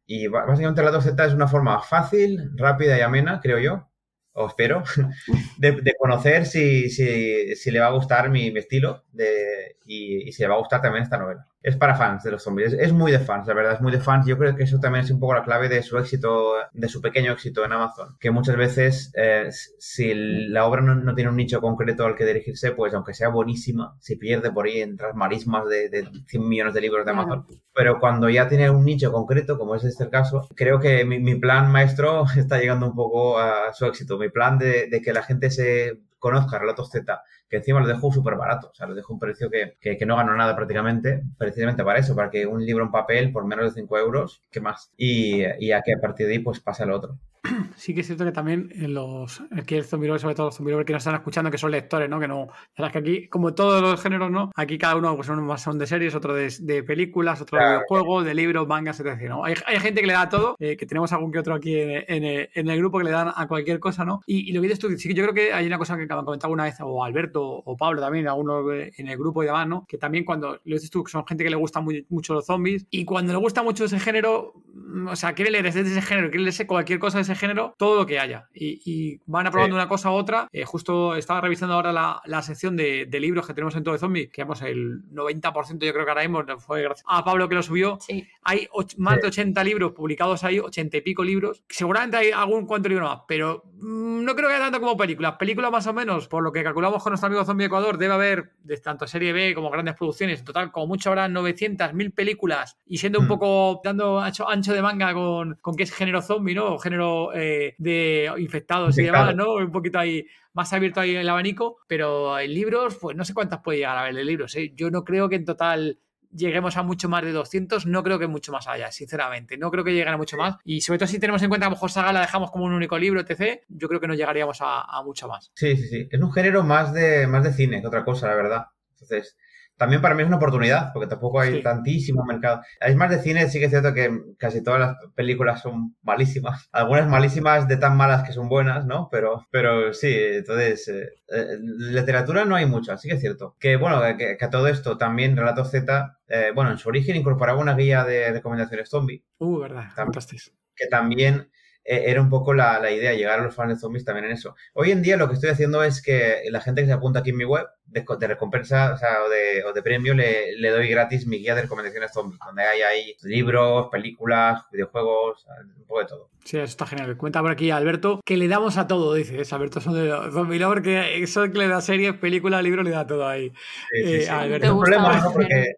y básicamente la 2Z es una forma fácil, rápida y amena, creo yo, o espero, de, conocer si, si, si, le va a gustar mi, estilo de, y, y, si le va a gustar también esta novela es para fans de los zombies. Es, muy de fans, la verdad, es muy de fans. Yo creo que eso también es un poco la clave de su éxito, de su pequeño éxito en Amazon. Que muchas veces, eh, si la obra no, tiene un nicho concreto al que dirigirse, pues aunque sea buenísima, se pierde por ahí entre las marismas de, de 100 millones de libros de Amazon. Pero cuando ya tiene un nicho concreto, como es este el caso, creo que mi, plan maestro está llegando un poco a su éxito. Mi plan de, de que la gente se conozca Relatos Z, que encima lo dejo súper barato, o sea, lo dejo un precio que, que, no gano nada prácticamente, precisamente para eso, para que un libro en papel por menos de 5 euros, ¿qué más? Y, y a que a partir de ahí pues pase lo otro. sí que es cierto que también en los aquí el zombie sobre todo los zombie que nos están escuchando, que son lectores, ¿no? Que no, es que aquí, como todos los géneros, ¿no? Aquí cada uno, pues uno son de series, otro de, películas, otro de videojuegos, de libros, mangas, etc. ¿no? Hay, gente que le da a todo, eh, que tenemos algún que otro aquí en, el grupo que le dan a cualquier cosa, ¿no? Y, lo que dices tú, sí que yo creo que hay una cosa que me comentado alguna vez, o Alberto o Pablo también, algunos en el grupo y demás, ¿no? Que también cuando lo dices tú, que son gente que le gusta mucho los zombies, y cuando le gusta mucho ese género, mm, o sea, quiere leer desde ese género, quiere leerse cualquier cosa de ese género, todo lo que haya. Y, van aprobando una cosa u otra. Eh, justo estaba revisando ahora la, sección de, libros que tenemos en todo de zombie, que vamos, el 90% yo creo que ahora mismo fue gracias a Pablo que lo subió. Hay más de 80 libros publicados ahí, 80 y pico libros. Seguramente hay algún cuanto libro más, pero mm, no creo que haya tanto como películas. Películas más o menos, por lo que calculamos con nuestro amigo Zombie Ecuador, debe haber, de tanto serie B como grandes producciones, en total, como mucho habrá 900, 1000 películas y siendo un Mm. poco dando ancho, ancho de manga con, con qué es género zombie, ¿no? O género eh, de infectados y demás, ¿no? Un poquito ahí más abierto ahí el abanico, pero en libros, pues no sé cuántas puede llegar a ver de libros. ¿eh? Yo no creo que en total lleguemos a mucho más de 200, no creo que mucho más allá, sinceramente. No creo que lleguen a mucho más. Y sobre todo si tenemos en cuenta a lo mejor Saga la dejamos como un único libro, etc., yo creo que no llegaríamos a, a mucho más. Sí, sí, sí. Es un género más de, más de cine que otra cosa, la verdad. Entonces, también para mí es una oportunidad, porque tampoco hay Sí. tantísimo mercado. Es más de cine, sí que es cierto que casi todas las películas son malísimas. Algunas malísimas de tan malas que son buenas, ¿no? Pero, pero sí, entonces, eh, eh, literatura no hay mucha, sí que es cierto. Que bueno, que, que a todo esto también Relato Z, eh, bueno, en su origen incorporaba una guía de recomendaciones zombie, Uh, verdad, Tam- fantástico. que también eh, era un poco la, la idea, llegar a los fans de zombies también en eso. Hoy en día lo que estoy haciendo es que la gente que se apunta aquí en mi web, de, co- de recompensa o, sea, o, de, o de premio, le, le doy gratis mi guía de recomendaciones zombies, donde hay ahí libros, películas, videojuegos, un poco de todo. Sí, eso está genial. Cuenta por aquí Alberto que le damos a todo, dices. Alberto son de Zombie Lover, que eso que le da series, películas, libros, le da todo ahí. Sí, sí, Eh, sí. Alberto. Es un gusta problema, ¿no? Porque.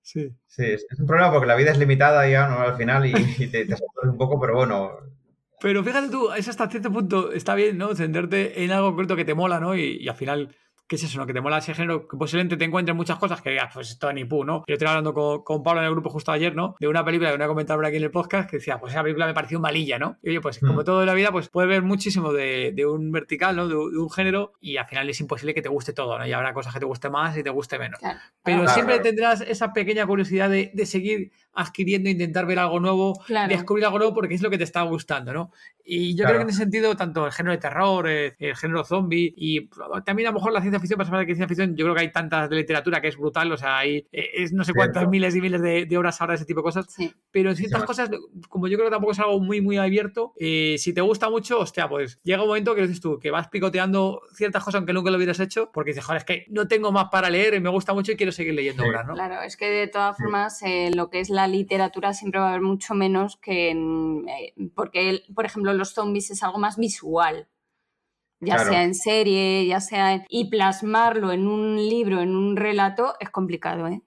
Sí. sí, es un problema porque la vida es limitada ya, ¿no? Al final y, y te, te saturas un poco, pero bueno, Pero fíjate tú, es hasta cierto punto, está bien, ¿no? Centrarte en algo concreto que te mola, ¿no? Y, y al final, ¿qué es eso, no? Que te mola ese género, que posiblemente te encuentres muchas cosas que digas, pues esto ni pu, ¿no? Yo estoy hablando con, con Pablo en el grupo justo ayer, ¿no? De una película que no he comentado por aquí en el podcast, que decía, pues esa película me pareció malilla, ¿no? Y oye, pues como Mm. todo en la vida, pues puedes ver muchísimo de, de un vertical, ¿no? De, un- de un género, y al final es imposible que te guste todo, ¿no? Y habrá cosas que te guste más y te guste menos. Claro. Pero Claro, siempre claro. tendrás esa pequeña curiosidad de, de seguir adquiriendo, intentar ver algo nuevo, Claro. descubrir algo nuevo porque es lo que te está gustando, ¿no? Y yo Claro. creo que en ese sentido, tanto el género de terror, eh, el género zombie y también a lo mejor la ciencia ficción, para saber que ciencia ficción, yo creo que hay tantas de literatura que es brutal, o sea, hay eh, es no sé cuántas Cierto. miles y miles de, de horas ahora de ese tipo de cosas, Sí. pero en ciertas cosas, como yo creo que tampoco es algo muy, muy abierto, eh, si te gusta mucho, hostia, pues llega un momento que dices tú, que vas picoteando ciertas cosas aunque nunca lo hubieras hecho, porque dices, joder, es que no tengo más para leer y me gusta mucho y quiero seguir leyendo Sí. obras, ¿no? Claro, es que de todas Sí. formas eh, lo que es la literatura siempre va a haber mucho menos que en, eh, porque el- por ejemplo los zombies es algo más visual, ya Claro. sea en serie, ya sea en- y plasmarlo en un libro, en un relato es complicado, ¿eh?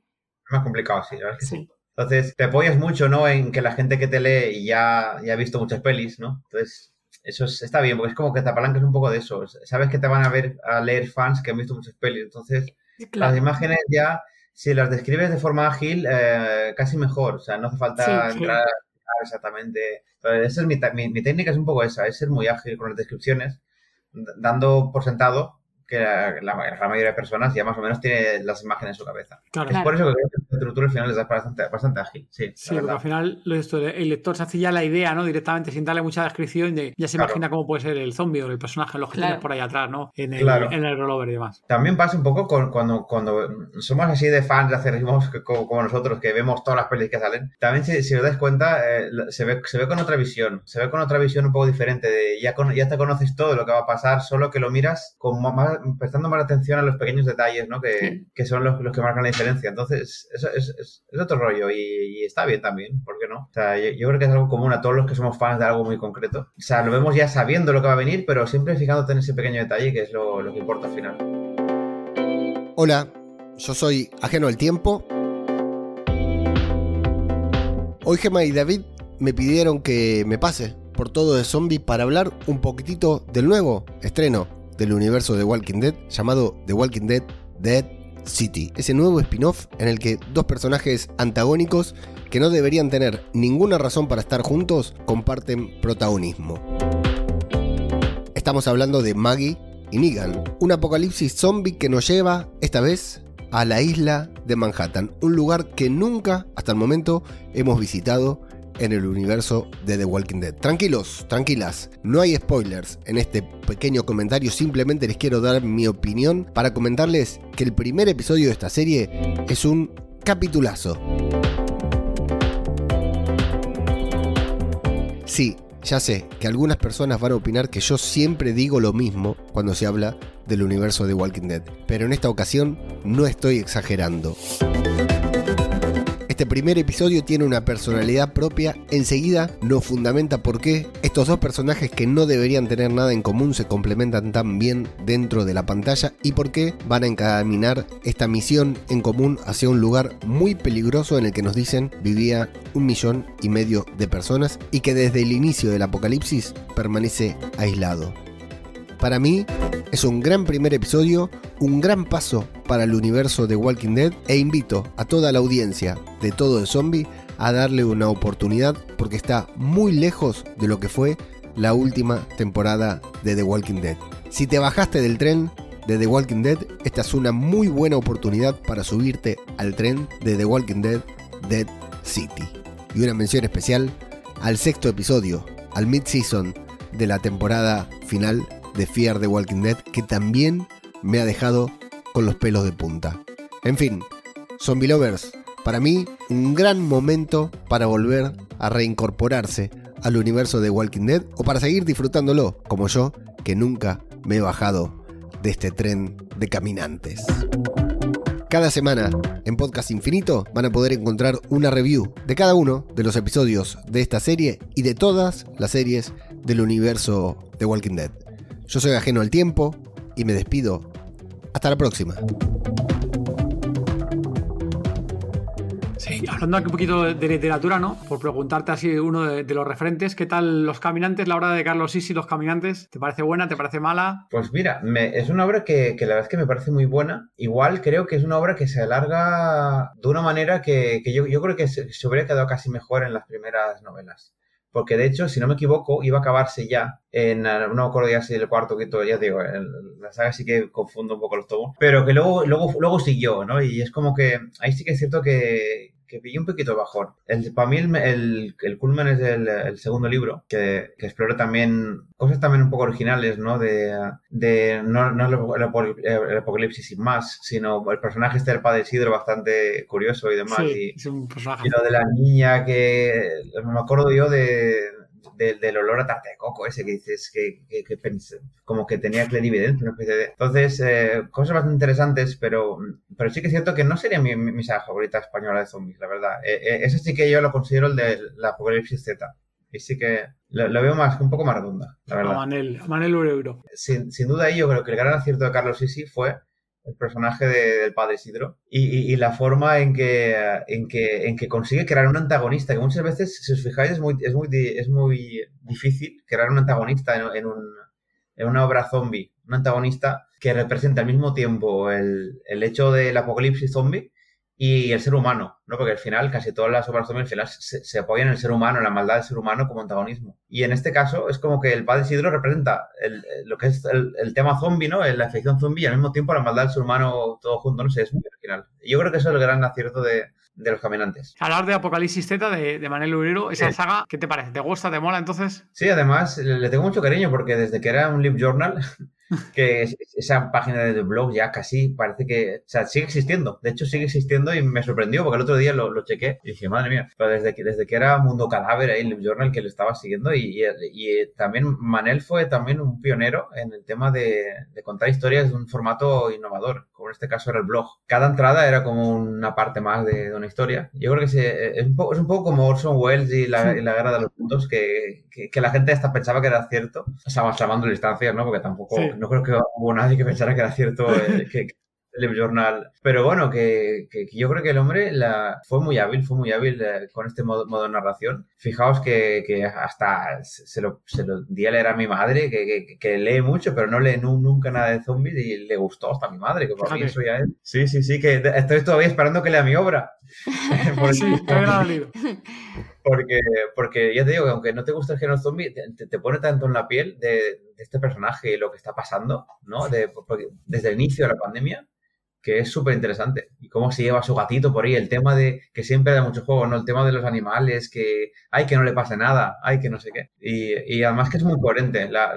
es más complicado, sí, la verdad es que sí. Sí. Entonces, te apoyas mucho, ¿no? En que la gente que te lee ya, ya ha visto muchas pelis, ¿no? Entonces, eso es- está bien, porque es como que te apalancas un poco de eso. Sabes que te van a ver, a leer fans que han visto muchas pelis. Entonces, Claro. las imágenes ya, si las describes de forma ágil, eh, casi mejor. O sea, no hace falta Sí, sí. entrar a explicar exactamente. Entonces, esa es mi, mi, mi técnica es un poco esa, es ser muy ágil con las descripciones, dando por sentado que la, la- la mayoría de personas ya más o menos tiene las imágenes en su cabeza. Claro. Es Claro. por eso que creo que la literatura al final es bastante, bastante ágil. Sí, Sí, porque al final lo esto, el lector se hace ya la idea, ¿no? Directamente, sin darle mucha descripción, de, ya se Claro. imagina cómo puede ser el zombie o el personaje, los que Claro. tienes por ahí atrás, ¿no? En el, Claro. en el rollover y demás. También pasa un poco con- cuando, cuando somos así de fans de acerrimos que- como, como nosotros, que vemos todas las pelis que salen. También, si, si os dais cuenta, eh, se, ve, se ve con otra visión. Se ve con otra visión un poco diferente. De, ya, con- ya te conoces todo lo que va a pasar, solo que lo miras con más, prestando más atención a los pequeños detalles, ¿no? Que, Sí. que son los, los que marcan la diferencia. Entonces, eso es, es- es otro rollo y, y está bien también, ¿por qué no? O sea, yo, yo creo que es algo común a todos los que somos fans de algo muy concreto. O sea, lo vemos ya sabiendo lo que va a venir, pero siempre fijándote en ese pequeño detalle que es lo, lo que importa al final. Hola, yo soy Ajeno al Tiempo. Hoy Gemma y David me pidieron que me pase por todo de zombie para hablar un poquitito del nuevo estreno del universo de Walking Dead llamado The Walking Dead Dead City. Ese nuevo spin-off en el que dos personajes antagónicos que no deberían tener ninguna razón para estar juntos comparten protagonismo. Estamos hablando de Maggie y Negan, un apocalipsis zombie que nos lleva, esta vez, a la isla de Manhattan, un lugar que nunca, hasta el momento, hemos visitado en el universo de The Walking Dead. Tranquilos, tranquilas, no hay spoilers en este pequeño comentario, simplemente les quiero dar mi opinión para comentarles que el primer episodio de esta serie es un capitulazo. Sí, ya sé que algunas personas van a opinar que yo siempre digo lo mismo cuando se habla del universo de Walking Dead, pero en esta ocasión no estoy exagerando. Este primer episodio tiene una personalidad propia, enseguida nos fundamenta por qué estos dos personajes que no deberían tener nada en común se complementan tan bien dentro de la pantalla y por qué van a encaminar esta misión en común hacia un lugar muy peligroso en el que nos dicen vivía un millón y medio de personas y que desde el inicio del apocalipsis permanece aislado. Para mí es un gran primer episodio, un gran paso para el universo de Walking Dead e invito a toda la audiencia de Todo de Zombie a darle una oportunidad porque está muy lejos de lo que fue la última temporada de The Walking Dead. Si te bajaste del tren de The Walking Dead, esta es una muy buena oportunidad para subirte al tren de The Walking Dead Dead City. Y una mención especial al sexto episodio, al mid-season de la temporada final de Fear the Walking Dead que también me ha dejado con los pelos de punta. En fin, Zombie Lovers, para mí un gran momento para volver a reincorporarse al universo de Walking Dead o para seguir disfrutándolo, como yo, que nunca me he bajado de este tren de caminantes. Cada semana en Podcast Infinito van a poder encontrar una review de cada uno de los episodios de esta serie y de todas las series del universo de Walking Dead. Yo soy ajeno al tiempo y me despido. Hasta la próxima. Sí, hablando aquí un poquito de, literatura, ¿no? Por preguntarte así uno de, los referentes, ¿qué tal Los Caminantes, la obra de Carlos Sisi, Los Caminantes? ¿Te parece buena? ¿Te parece mala? Pues mira, es una obra que, la verdad es que me parece muy buena. Igual creo que es una obra que se alarga de una manera que, yo, creo que se, se hubiera quedado casi mejor en las primeras novelas porque de hecho, si no me equivoco, iba a acabarse ya en, no me acuerdo ya si el cuarto, quinto, ya digo, en la saga sí que confundo un poco los tomos, pero que luego, luego, luego siguió, ¿no? Y es como que ahí sí que es cierto que, que pillé un poquito bajón. El, para mí el, el, el culmen es el, segundo libro, que, que, explora también cosas también un poco originales, ¿no? De, de no, no el, apocalipsis sin más, sino el personaje este del padre Isidro bastante curioso y demás. Sí, y, es un personaje. y lo de la niña que me acuerdo yo de del olor a tarta de coco ese que dices que, que, como que tenía clarividencia, una especie de... Entonces, eh, cosas bastante interesantes, pero, pero sí que es cierto que no sería mi, mi, saga favorita española de zombies, la verdad. Eh, eh, ese sí que yo lo considero el de la Apocalipsis Z. Y sí que lo, veo más, un poco más redonda, la verdad. A Manel, a Manel Euro. Sin, sin duda, yo creo que el gran acierto de Carlos Sisi fue el personaje del padre Isidro, y, y, la forma en que, en, que, en que consigue crear un antagonista, que muchas veces, si os fijáis, es muy, es muy, es muy difícil crear un antagonista en, en, un, en una obra zombie, un antagonista que representa al mismo tiempo el, el hecho del apocalipsis zombie y el ser humano, ¿no? Porque al final casi todas las obras al final se, apoyan en el ser humano, en la maldad del ser humano como antagonismo. Y en este caso es como que el padre Isidro representa lo que es el, tema zombie, ¿no? La afección zombie y al mismo tiempo la maldad del ser humano todo junto, no sé, es muy original. Yo creo que eso es el gran acierto de, de los caminantes. Hablar de Apocalipsis Z de, de Manuel Urero, esa saga, ¿qué te parece? ¿Te gusta? ¿Te mola entonces? Sí, además le tengo mucho cariño porque desde que era un live journal que esa página de blog ya casi parece que, o sea, sigue existiendo. De hecho, sigue existiendo y me sorprendió porque el otro día lo, lo chequé y dije, madre mía, pero desde que, desde que era Mundo Cadáver el journal que le estaba siguiendo y, y, también Manel fue también un pionero en el tema de, contar historias de un formato innovador, como en este caso era el blog. Cada entrada era como una parte más de, una historia. Yo creo que es, un poco, es un poco como Orson Welles y la, y la guerra de los puntos que, que, la gente hasta pensaba que era cierto, o sea, más distancias, ¿no? Porque tampoco no creo que hubo nadie que pensara que era cierto eh, que, Journal. Pero bueno, que, que, yo creo que el hombre la, fue muy hábil, fue muy hábil eh, con este modo, modo, de narración. Fijaos que, que hasta se lo, se lo, di a leer a mi madre, que, que, lee mucho, pero no lee nunca nada de zombies y le gustó hasta a mi madre, que por mí eso ya es. Sí, sí, sí, que estoy todavía esperando que lea mi obra. sí, porque, porque ya te digo que aunque no te guste el género zombie, te, te, pone tanto en la piel de, de, este personaje y lo que está pasando, ¿no? De, desde el inicio de la pandemia, que es súper interesante. Y cómo se lleva su gatito por ahí, el tema de que siempre da mucho juego, ¿no? El tema de los animales, que hay que no le pase nada, hay que no sé qué. Y, y además que es muy coherente. La,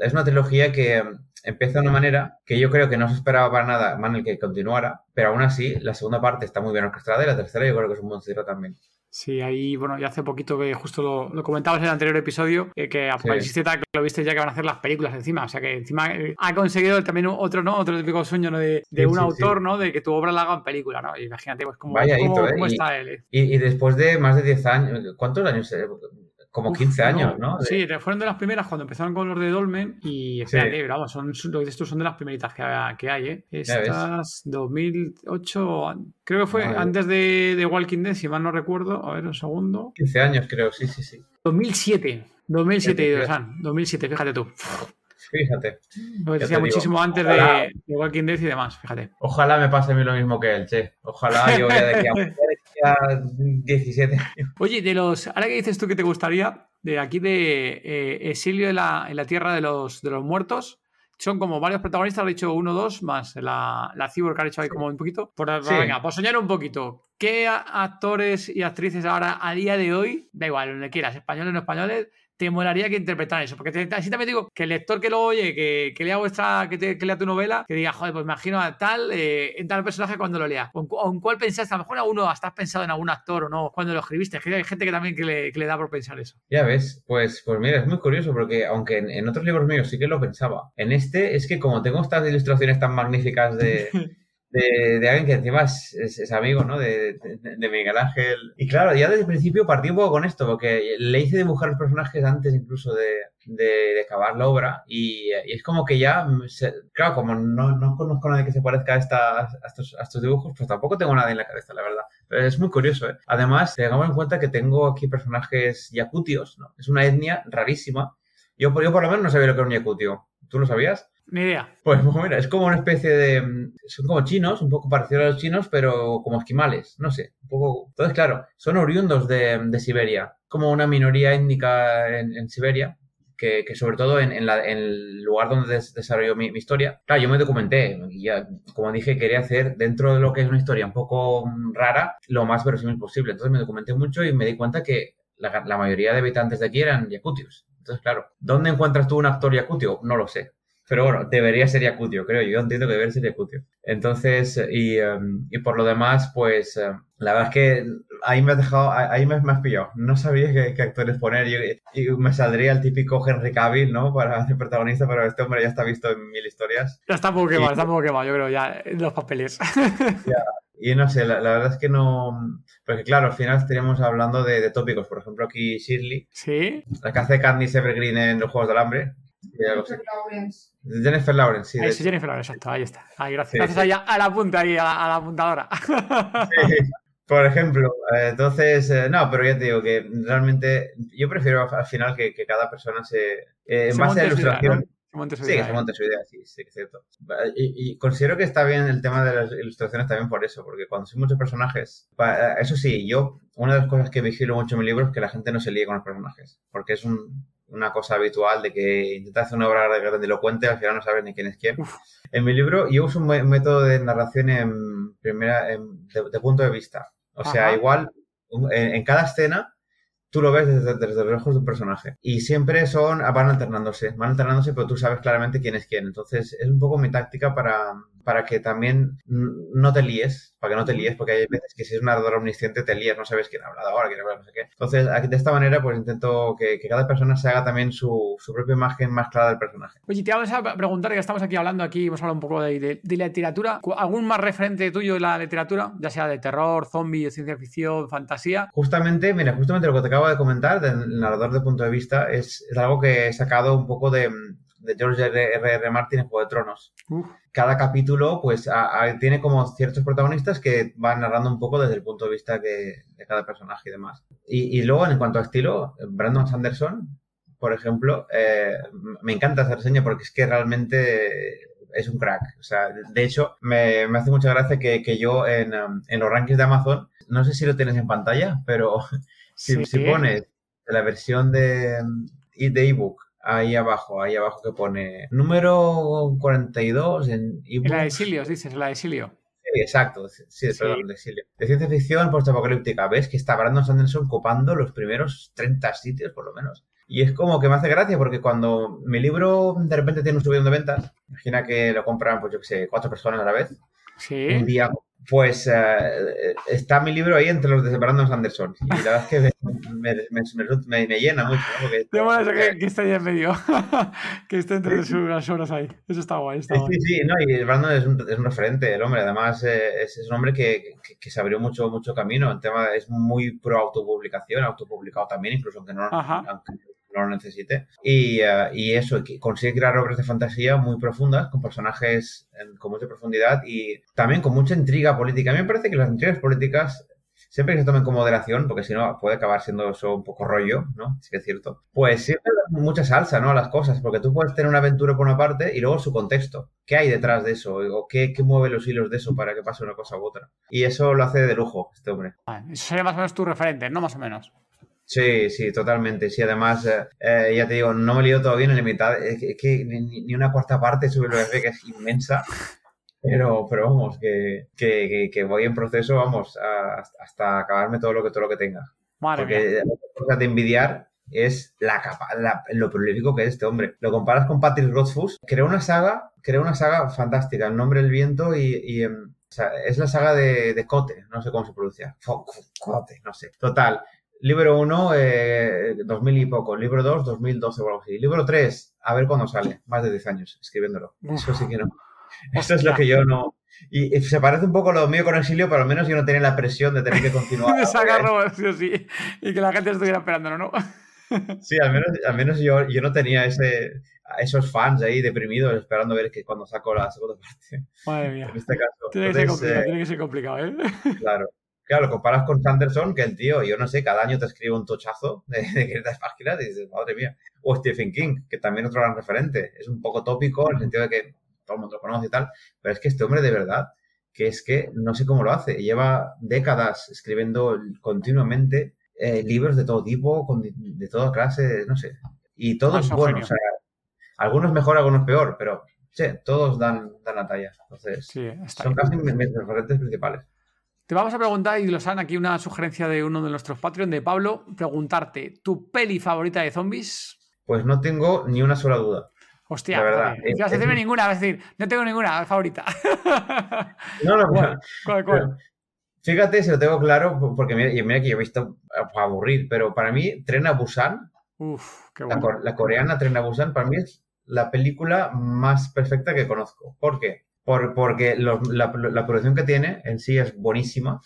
es una trilogía que empieza de una manera que yo creo que no se esperaba para nada Manuel que continuara, pero aún así la segunda parte está muy bien orquestada y la tercera yo creo que es un buen cierre también. Sí, ahí, bueno, ya hace poquito que justo lo, lo comentabas en el anterior episodio, eh, que Apocalipsis Z, que lo viste ya que van a hacer las películas encima. O sea que encima eh, ha conseguido también otro, ¿no? Otro típico sueño ¿no? de, de Sí, un sí, autor, sí. ¿no? De que tu obra la haga en película, ¿no? Imagínate, pues cómo, Vaya cómo- hito, ¿eh? cómo Y- está él. eh. Y, y después de más de 10 años, ¿cuántos años? Como Uf, 15 años, ¿no? De- Sí, fueron de las primeras cuando empezaron con los de Dolmen y espérate, pero vamos, son, lo que dices tú son de las primeritas que, que hay, ¿eh? Estas 2008, creo que fue Madre. antes de, de Walking Dead, si mal no recuerdo, a ver un segundo. 15 años, creo, sí, sí, sí. 2007, 2007, Fíjate, Idosan, 2007, fíjate tú. Fíjate. Lo decía digo, muchísimo antes ojalá. de, de Walking Dead y demás, fíjate. Ojalá me pase a mí lo mismo que él, che. Ojalá yo vaya de aquí a, de aquí a 17 años. Oye, de los, ahora que dices tú que te gustaría, de aquí de eh, Exilio en la, en la Tierra de los, de los Muertos, son como varios protagonistas, lo he dicho uno o dos, más la, la Cyborg que ha hecho ahí como un poquito. Por, Sí. Venga, pues soñar un poquito. ¿Qué actores y actrices ahora, a día de hoy, da igual, donde quieras, españoles o no españoles, te molaría que interpretaran eso? Porque te- así también digo que el lector que lo oye, que, que lea vuestra, que, te- que lea tu novela, que diga, joder, pues imagino a tal, eh, en tal personaje cuando lo lea. O en, o en cuál pensaste, a lo mejor a uno hasta has pensado en algún actor o no cuando lo escribiste. Que hay gente que también que le, que le da por pensar eso. Ya ves, pues, pues mira, es muy curioso porque aunque en, en otros libros míos sí que lo pensaba, en este es que como tengo estas ilustraciones tan magníficas de, de, alguien que encima es, amigo, ¿no? De, Miguel Ángel. Y claro, ya desde el principio partí un poco con esto, porque le hice dibujar los personajes antes incluso de, acabar la obra y, es como que ya, se- claro, como no, no conozco a nadie que se parezca a, esta- a estos, a estos dibujos, pues tampoco tengo nada en la cabeza, la verdad. Pero es muy curioso, ¿eh? Además, tengamos en cuenta que tengo aquí personajes yakutios, ¿no? Es una etnia rarísima. Yo, yo por lo menos no sabía lo que era un yakutio. ¿Tú lo sabías? Ni idea. Pues mira, es como una especie de... Son como chinos, un poco parecidos a los chinos, pero como esquimales, no sé. Un poco... Entonces, claro, son oriundos de, de Siberia. Como una minoría étnica en, Siberia, que, sobre todo en, la- el lugar donde des- desarrolló mi, historia. Claro, yo me documenté y ya, como dije, quería hacer dentro de lo que es una historia un poco rara, lo más verosímil posible. Entonces me documenté mucho y me di cuenta que la, la mayoría de habitantes de aquí eran yakutios. Entonces, claro, ¿dónde encuentras tú un actor yakutio? No lo sé. Pero bueno, debería ser Yakutio, creo. Yo entiendo que debería ser Yakutio. Entonces, y, em, y por lo demás, pues em, la verdad es que ahí me has dejado, ahí me, me has pillado. No sabía qué, qué actores poner. Yo- y me saldría el típico Henry Cavill, ¿no? Para ser protagonista, pero este hombre ya está visto en mil historias. Ya está un poco quemado, está un poco quemado, yo creo, ya en los papeles. Y no sé, la, la verdad es que no. Porque claro, al final estaríamos hablando de, de tópicos. Por ejemplo, aquí Shirley, sí. la que hace Katniss Evergreen en los Juegos del Hambre. Lo sé. Jennifer Lawrence, sí. Ahí sí, Jennifer Lawrence, exacto, ahí está. Ahí, gracias. Sí, gracias sí. ahí a, a la punta, ahí, a la, a la apuntadora. Sí, Por ejemplo, eh, entonces, eh, no, pero ya te digo que realmente yo prefiero al final que, que cada persona se, eh, en Se base a la ilustración, ¿no? Se monte su sí, idea, que se monte su idea, sí, sí, que es cierto. Y, y considero que está bien el tema de las ilustraciones también por eso, porque cuando son muchos personajes, eso sí, yo, una de las cosas que vigilo mucho en mi libro es que la gente no se líe con los personajes, porque es un- una cosa habitual de que intentas hacer una obra grandilocuente al final no sabes ni quién es quién. En mi libro yo uso un método de narración en primera, en- de, de punto de vista. O sea, igual un- en, en cada escena tú lo ves desde, desde los ojos de un personaje. Y siempre son, van alternándose, van alternándose, pero tú sabes claramente quién es quién. Entonces es un poco mi táctica para, para que también no te líes, para que no te líes, porque hay veces que si es un narrador omnisciente te lías, no sabes quién ha hablado ahora, quién ha hablado, no sé qué. Entonces, aquí, de esta manera, pues intento que, que cada persona se haga también su, su propia imagen más clara del personaje. Oye, te vamos a preguntar, que estamos aquí hablando, aquí hemos hablado un poco de, de- de literatura. ¿Cu- ¿Algún más referente tuyo en la literatura? Ya sea de terror, zombie, ciencia ficción, fantasía. Justamente, mira, justamente lo que te acabo de comentar del narrador de punto de vista es, es algo que he sacado un poco de, de George R. R. R. Martin en Juego de Tronos. Uf, Cada capítulo, pues, a- a- tiene como ciertos protagonistas que van narrando un poco desde el punto de vista que, de cada personaje y demás. Y, y luego, en cuanto a estilo, Brandon Sanderson, por ejemplo, eh, me encanta esa reseña porque es que realmente es un crack. O sea, de hecho, me, me hace mucha gracia que, que yo en, um, en los rankings de Amazon, no sé si lo tienes en pantalla, pero si, Sí. si pones la versión de, de ebook ahí abajo, ahí abajo que pone número 42 en. En la de Silios, dices, en la de Silio. Sí, exacto, sí, sí, perdón, de exilio. De ciencia ficción postapocalíptica, ves que está Brandon Sanderson copando los primeros 30 sitios, por lo menos. Y es como que me hace gracia porque cuando mi libro de repente tiene un subidón de ventas, imagina que lo compran, pues yo qué sé, cuatro personas a la vez, Sí. un día Pues eh, está mi libro ahí entre los de Brandon Sanderson. Y la verdad es que me, me, me, me llena mucho, ¿no? Porque, mola eso que, que esté ahí en medio. que esté entre sus, las obras ahí. Eso está guay. Está guay. Sí, sí, no, y Brandon es un, es un referente, el hombre. Además, eh, es, es, un hombre que, que, que, se abrió mucho, mucho camino. El tema es muy pro autopublicación, autopublicado también, incluso aunque no, aunque no lo necesite. Y, uh, y eso, consigue crear obras de fantasía muy profundas, con personajes en, con mucha profundidad y también con mucha intriga política. A mí me parece que las intrigas políticas siempre que se tomen con moderación, porque si no puede acabar siendo eso un poco rollo, ¿no? Sí que es cierto. Pues siempre da mucha salsa, ¿no? A las cosas, porque tú puedes tener una aventura por una parte y luego su contexto. ¿Qué hay detrás de eso? ¿O qué, qué mueve los hilos de eso para que pase una cosa u otra? Y eso lo hace de lujo este hombre. Eso sería más o menos tu referente, ¿no? Más o menos. Sí, sí, totalmente. Sí, además, eh, ya te digo, no me lío todavía en la mitad. Es que, es que ni, ni, una cuarta parte sobre lo que es inmensa. Pero, pero vamos, que, que, que, voy en proceso, vamos, a, hasta acabarme todo lo que todo lo que tenga. Madre Porque la cosa de envidiar es la capa, la, lo prolífico que es este hombre. Lo comparas con Patrick Rothfuss, creó una saga, creó una saga fantástica, El nombre del viento y, y o sea, es la saga de, de Cote, no sé cómo se pronuncia. Cote, no sé. Total. Libro 1, eh, 2000 y poco. Libro 2, 2012 o algo así. Libro 3, a ver cuándo sale. Más de 10 años escribiéndolo. Eso sí que no. Esto es lo que yo no. Y, y, se parece un poco a lo mío con Exilio, pero al menos yo no tenía la presión de tener que continuar. sí, sí. Y que la gente estuviera esperándolo, ¿no? sí, al menos, al menos yo, yo no tenía ese, esos fans ahí deprimidos esperando ver que cuando saco la segunda parte. Madre mía. En este caso. Tiene, Entonces, que, ser eh, tiene que ser complicado, ¿eh? Claro. Claro, lo comparas con Sanderson, que el tío, yo no sé, cada año te escribe un tochazo de, de 500 páginas y dices, madre mía. O Stephen King, que también otro gran referente. Es un poco tópico en el sentido de que todo el mundo lo conoce y tal, pero es que este hombre de verdad, que es que no sé cómo lo hace, lleva décadas escribiendo continuamente eh, libros de todo tipo, con, de toda clase, no sé, y todos buenos, o sea, algunos mejor, algunos peor, pero sí, todos dan, dan la talla, entonces sí, son casi mis referentes principales. Te vamos a preguntar, y los han aquí una sugerencia de uno de nuestros Patreon, de Pablo, preguntarte, ¿tu peli favorita de zombies? Pues no tengo ni una sola duda. Hostia, la verdad. no vas a decirme es... ninguna, vas a decir, no tengo ninguna favorita. No, no, ¿Cuál? ¿Cuál, cuál? Fíjate si lo tengo claro, porque mira, mira que yo he visto a aburrir, pero para mí, Tren a Busan, Uf, qué bueno. la, la, coreana Tren a Busan, para mí es la película más perfecta que conozco. ¿Por qué? Por, porque los, la, la, producción que tiene en sí es buenísima.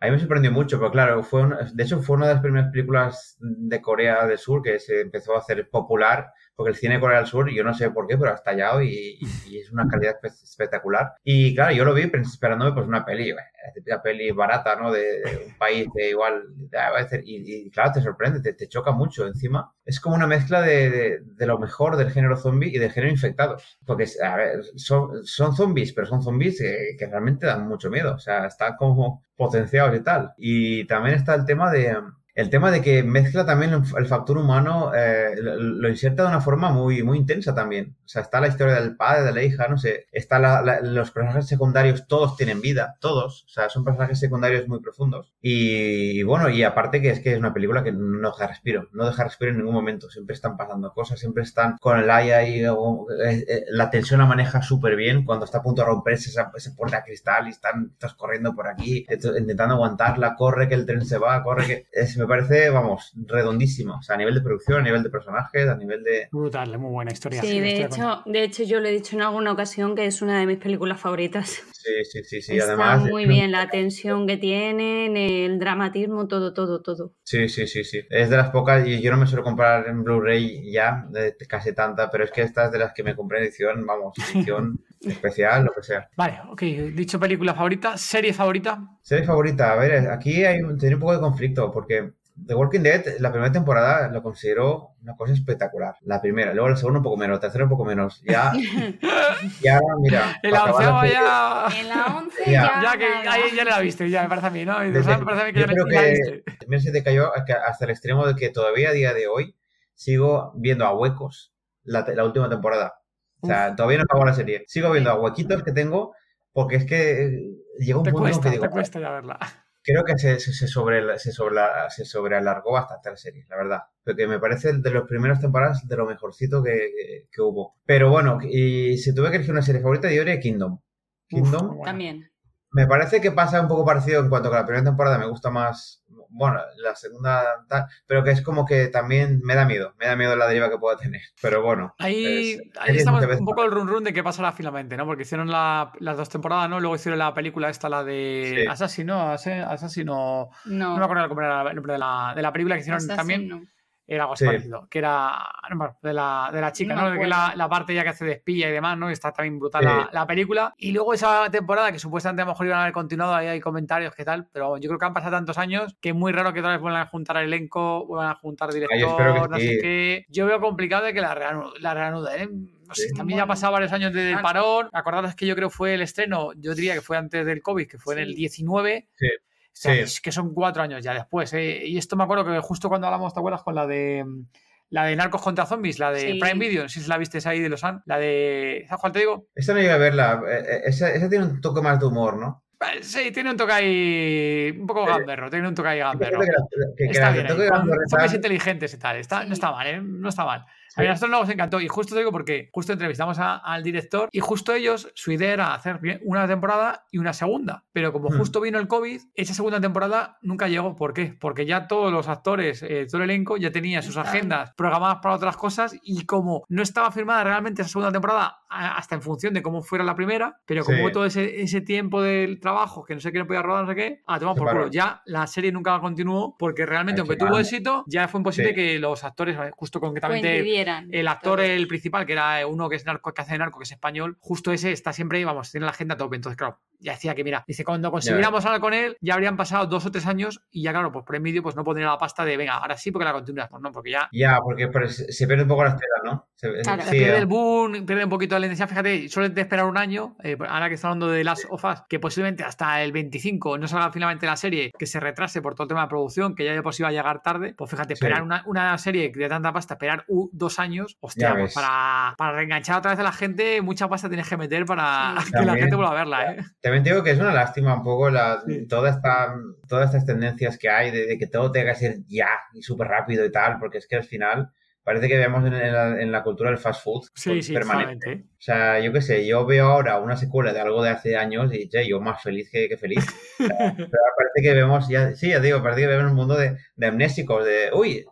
A mí me sorprendió mucho, pero claro, fue una, de hecho fue una de las primeras películas de Corea del Sur que se empezó a hacer popular porque el cine de Corea del Sur, yo no sé por qué, pero ha estallado y, y, y es una calidad espectacular. Y claro, yo lo vi esperándome pues una peli, la típica peli barata, ¿no? De, de un país de igual, de, y, y, claro, te sorprende, te, te, choca mucho encima. Es como una mezcla de, de, lo mejor del género zombie y del género infectados. Porque, a ver, son, son zombies, pero son zombies que, que realmente dan mucho miedo. O sea, están como potenciados y tal. Y también está el tema de el tema de que mezcla también el factor humano, eh, lo, lo, inserta de una forma muy, muy intensa también. O sea, está la historia del padre, de la hija, no sé, está la, la, los personajes secundarios, todos tienen vida, todos. O sea, son personajes secundarios muy profundos. Y, y, bueno, y aparte que es que es una película que no deja respiro, no deja respiro en ningún momento. Siempre están pasando cosas, siempre están con el aya y eh, eh, la tensión la maneja súper bien cuando está a punto de romperse esa, esa puerta de cristal y están, estás corriendo por aquí, intentando aguantarla, corre que el tren se va, corre que... Es, me parece, vamos, redondísimo. O sea, a nivel de producción, a nivel de personajes, a nivel de... Brutal, muy buena historia. Sí, de hecho, con... de hecho yo le he dicho en alguna ocasión que es una de mis películas favoritas. Sí, sí, sí, sí. Está Además... muy bien la tensión que tienen, el dramatismo, todo, todo, todo. Sí, sí, sí, sí. Es de las pocas, y yo no me suelo comprar en Blu-ray ya, de casi tanta, pero es que esta es de las que me compré en edición, vamos, edición especial, lo que sea. Vale, ok. Dicho película favorita, serie favorita. Serie favorita, a ver, aquí hay un, tiene un poco de conflicto, porque The Walking Dead, la primera temporada lo considero una cosa espectacular. La primera, luego la segunda un poco menos, la tercera un poco menos. Ya, ya mira. En la onceava ya. En la once ya. Ya, ya que ahí ya la viste, ya me parece a mí, ¿no? Desde, me parece a mí que yo ya creo que viste. También se te cayó hasta el extremo de que todavía a día de hoy sigo viendo a huecos la, la última temporada. O sea, Uf. todavía no acabo la serie. Sigo viendo a huequitos que tengo porque es que llega un te punto cuesta, que digo, te cuesta ya verla. creo que se, se, se, sobre, se, sobre, se sobrealargó bastante la serie, la verdad. Porque me parece de las primeras temporadas de lo mejorcito que, que, que, hubo. Pero bueno, y si tuve que elegir una serie favorita, yo diría Kingdom. Kingdom. Uf, también. Me parece que pasa un poco parecido en cuanto a que la primera temporada me gusta más, bueno, la segunda tal, pero que es como que también me da miedo, me da miedo la deriva que pueda tener. Pero bueno. Ahí, es- ahí es estamos un poco el run run de qué pasará finalmente, ¿no? Porque hicieron la- las dos temporadas, ¿no? Luego hicieron la película esta, la de Sí. Asesino, Ase- Asesino. No. No me acuerdo cómo era el nombre de la, de la película que hicieron también. Era algo así Sí. parecido. Que era de la, de la chica, No ¿no? que la, la parte ya que hace de espía y demás, ¿no? Y está también brutal Sí. la, la película. Y luego esa temporada, que supuestamente a lo mejor iban a haber continuado, ahí hay comentarios, ¿qué tal? Pero yo creo que han pasado tantos años que es muy raro que otra vez vuelvan a juntar al elenco, vuelvan a juntar director, que no sí. sé qué. Yo veo complicado de que la, reanu- la reanuden, ¿eh? No sé, Sí. también ya ha pasado varios años desde el parón. Acordaros que yo creo fue el estreno, yo diría que fue antes del COVID, que fue en el Sí. 19. Sí. O sea, Sí. que es- que son cuatro años ya después. ¿eh? Y esto me acuerdo que justo cuando hablamos, ¿te acuerdas? Con la de mm, la de Narcos contra Zombies, la de Sí. Prime Video, no sé si la viste ahí de Lausanne, la de. ¿Sabes cuál te digo? Esa no iba a verla, eh, eh, esa, esa tiene un toque más de humor, ¿no? Sí, tiene un toque ahí. Un poco gamberro, tiene un toque ahí gamberro. Que, que, que Está bien, toque ahí, con gamberro zombies inteligentes y tal. Está, Sí. No está mal, ¿eh? No está mal. Sí. A mí a nosotros nos encantó y justo te digo porque justo entrevistamos a- al director y justo ellos, su idea era hacer una temporada y una segunda, pero como Hmm. justo vino el COVID, esa segunda temporada nunca llegó. ¿Por qué? Porque ya todos los actores, eh, todo el elenco ya tenía sus agendas programadas para otras cosas y como no estaba firmada realmente esa segunda temporada hasta en función de cómo fuera la primera, pero como Sí. todo ese, ese tiempo del trabajo que no sé qué no podía rodar, no sé qué, a tomar Se por culo. Ya la serie nunca continuó porque realmente, aunque tuvo éxito, ya fue imposible Sí. que los actores, justo concretamente El actor, todos. el principal, que era uno que es narco, que hace de narco, que es español, justo ese está siempre, vamos, tiene la agenda a tope. Entonces, claro, ya decía que, mira, dice, cuando consiguiéramos hablar con él, ya habrían pasado dos o tres años y ya, claro, pues por medio, pues no pondría la pasta de, venga, ahora sí, porque la continúas. Pues no, porque ya Ya, porque pero se se pierde un poco la estela, ¿no? Se- Claro. se sí, pierde eh, el boom, pierde un poquito la intensidad. Fíjate, suelen de esperar un año, eh, ahora que está hablando de Last of Us, que posiblemente hasta el 25 no salga finalmente la serie, que se retrase por todo el tema de producción, que ya de por sí va a llegar tarde. Pues fíjate, Sí. esperar una, una serie de tanta pasta, esperar u- dos años, hostia, pues para, para reenganchar otra vez a la gente, mucha pasta tienes que meter para Sí. que la También. gente vuelva a verla, ¿eh? También digo que es una lástima un poco la, Sí. toda esta, todas estas tendencias que hay de, de que todo tenga que ser ya y súper rápido y tal, porque es que al final parece que vemos en, la, en la cultura del fast food Sí, sí, permanente. O sea, yo qué sé, yo veo ahora una secuela de algo de hace años y che, yo más feliz que, que feliz. O sea, pero parece que vemos, ya, sí, ya digo, parece que vemos un mundo de, de amnésicos, de, uy,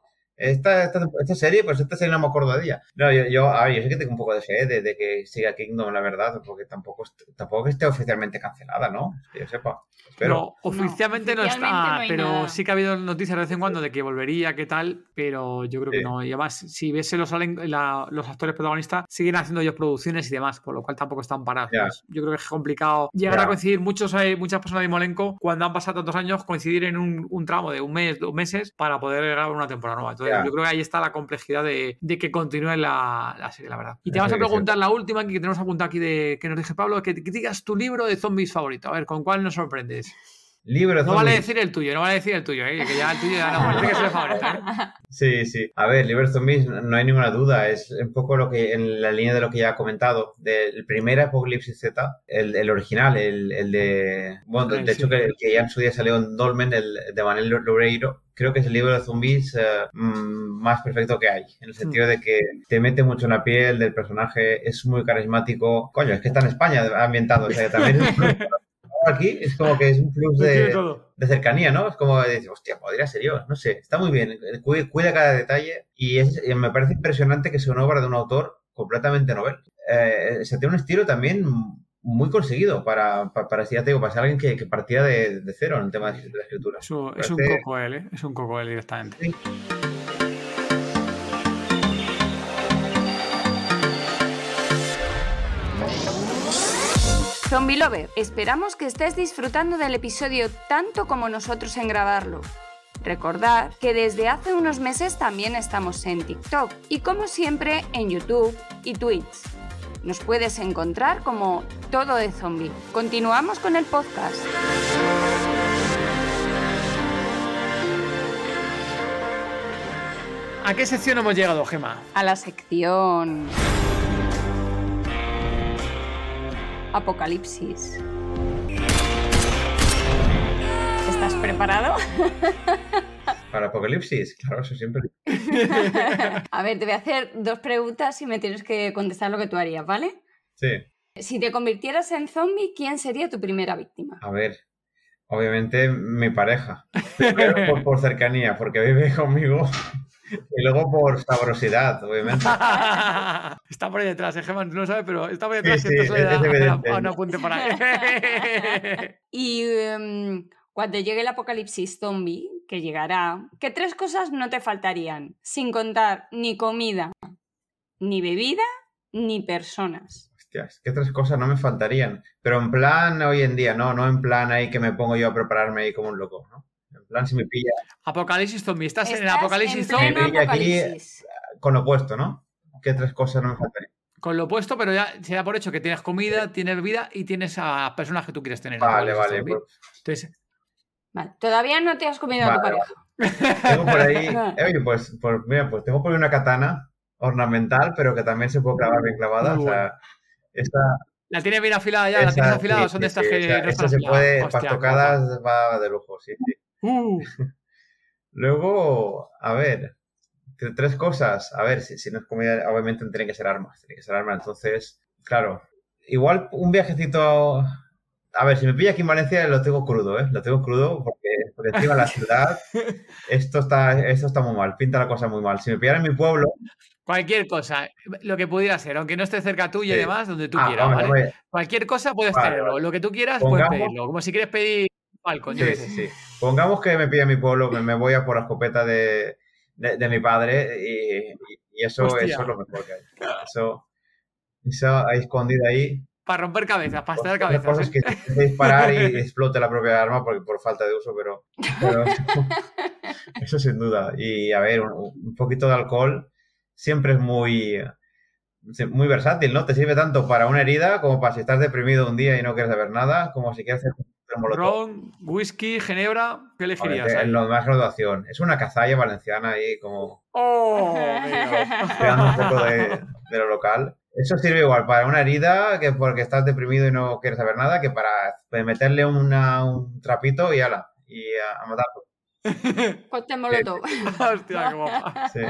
esta, esta, esta serie, pues esta serie no me acuerdo de ella. No, yo, yo, a ver, yo sé que tengo un poco de fe de, de que siga Kingdom, la verdad, porque tampoco, tampoco esté oficialmente cancelada, ¿no? Que yo sepa. Espero. No, oficialmente no, oficialmente está, no pero nada. sí que ha habido noticias de vez en cuando de que volvería, qué tal, pero yo creo que no. Y además, si ves los, la- los actores protagonistas, siguen haciendo ellos producciones y demás, por lo cual tampoco están parados. Pues yo creo que es complicado llegar a coincidir muchos, hay muchas personas del mismo elenco cuando han pasado tantos años, coincidir en un, un tramo de un mes, dos meses, para poder grabar una temporada nueva. Entonces, Yo creo que ahí está la complejidad de, de que continúe la, la serie, la verdad. Y te vamos a preguntar la última que tenemos apuntada aquí de que nos dije Pablo, que, que digas tu libro de zombies favorito. A ver, ¿con cuál nos sorprendes? Libro No vale decir el tuyo, no vale decir el tuyo, ¿eh? que ya el tuyo ya no parece que es el favorito. ¿eh? Sí, sí. A ver, Liber Zombies, no hay ninguna duda. Es un poco lo que, en la línea de lo que ya he comentado. Del primer Apocalipsis Z, el, el original, el, el de. Bueno, de, hecho, que, que ya en su día salió en Dolmen, el de Manuel Loureiro. Creo que es el libro de zombies eh, mm, más perfecto que hay. En el sentido de que te mete mucho en la piel del personaje, es muy carismático. Coño, es que está en España ambientado. O sea, también es. Aquí es como que es un plus de, de cercanía, ¿no? Es como decir, hostia, podría ser yo, no sé, está muy bien, cuida, cuida cada detalle y, es, y me parece impresionante que sea una obra de un autor completamente novel. Eh, se tiene un estilo también muy conseguido para, para, para, ya te digo, para ser alguien que, que partía de, de, cero en el tema de, de la escritura. Es un, es un coco él, ¿eh? Es un coco él directamente. Sí. Zombie Lover, esperamos que estés disfrutando del episodio tanto como nosotros en grabarlo. Recordad que desde hace unos meses también estamos en TikTok y como siempre en YouTube y Twitch. Nos puedes encontrar como Todo de Zombie. Continuamos con el podcast. ¿A qué sección hemos llegado, Gema? A la sección... Apocalipsis. ¿Estás preparado? Para Apocalipsis, claro, eso siempre. A ver, te voy a hacer dos preguntas y me tienes que contestar lo que tú harías, ¿vale? Sí, Si te convirtieras en zombie, ¿quién sería tu primera víctima? A ver, obviamente mi pareja. Primero por, por cercanía, porque vive conmigo. Y luego por sabrosidad, obviamente. está por ahí detrás, eh, Gemma, no lo sabe, pero está por ahí detrás. Sí, y sí, es un apunte por ahí. Y em, cuando llegue el apocalipsis zombie, que llegará, ¿qué tres cosas no te faltarían? Sin contar ni comida, ni bebida, ni personas. Hostias, ¿qué otras cosas no me faltarían? Pero en plan hoy en día, no, no en plan ahí que me pongo yo a prepararme ahí como un loco, ¿no? Me pilla Apocalipsis zombie. Estás, en el apocalipsis zombie pilla aquí- apocalipsis. con lo opuesto, ¿no? ¿Qué tres cosas no me faltarían? con lo opuesto, pero ya se da por hecho que tienes comida, tienes bebida y tienes a personas que tú quieres tener. en Vale, vale. Pues, Entonces, Vale, Todavía no te has comido a tu Vale, pareja. tengo por ahí, eh, oye, pues, pues mira, pues tengo por ahí una katana ornamental, pero que también se puede clavar bien clavada. Muy o sea, esta, la tienes bien afilada ya, la esa- tienes afilada sí, son sí, de estas sí, que no esta están se puede, Hostia, para tocadas va de lujo, sí, sí. Uh, Luego, a ver, tre- tres cosas. A ver, si, si no es comida, obviamente tienen que ser armas. Tienen que ser armas. Entonces, claro, igual un viajecito. A ver, si me pilla aquí en Valencia lo tengo crudo, ¿eh? Lo tengo crudo porque por encima de la ciudad esto está, esto está muy mal, pinta la cosa muy mal. Si me pillara en mi pueblo, cualquier cosa, lo que pudiera ser, aunque no esté cerca tuyo y demás, donde tú ah, quieras, vamos, ¿vale? vamos, Cualquier cosa puedes Vale, tenerlo. vale. Lo que tú quieras puedes pedirlo. Como si quieres pedir Falcon, Sí, sí, sí. Pongamos que me en mi pueblo, me, me voy a por la escopeta de, de, de mi padre y, y- eso, Hostia. eso es lo mejor que hay. Eso, eso ahí escondido ahí. Para romper cabezas, para estar cabezas. cosa es ¿eh? que disparar y explote la propia arma porque por falta de uso, pero, pero eso sin duda. Y a ver, un, un poquito de alcohol siempre es muy, muy versátil, ¿no? Te sirve tanto para una herida como para si estás deprimido un día y no quieres saber nada, como si quieres hacer un. Ron, whisky, ginebra, ¿qué elegirías? Obviamente, ahí? En lo más graduación. Es una cazalla valenciana ahí como ¡Oh! tirando un poco de, de lo local. Eso sirve igual para una herida que porque estás deprimido y no quieres saber nada, que para meterle una- un trapito y ala, y a, a matarlo. Cóctel molotov. Hostia, qué guapa. Sí.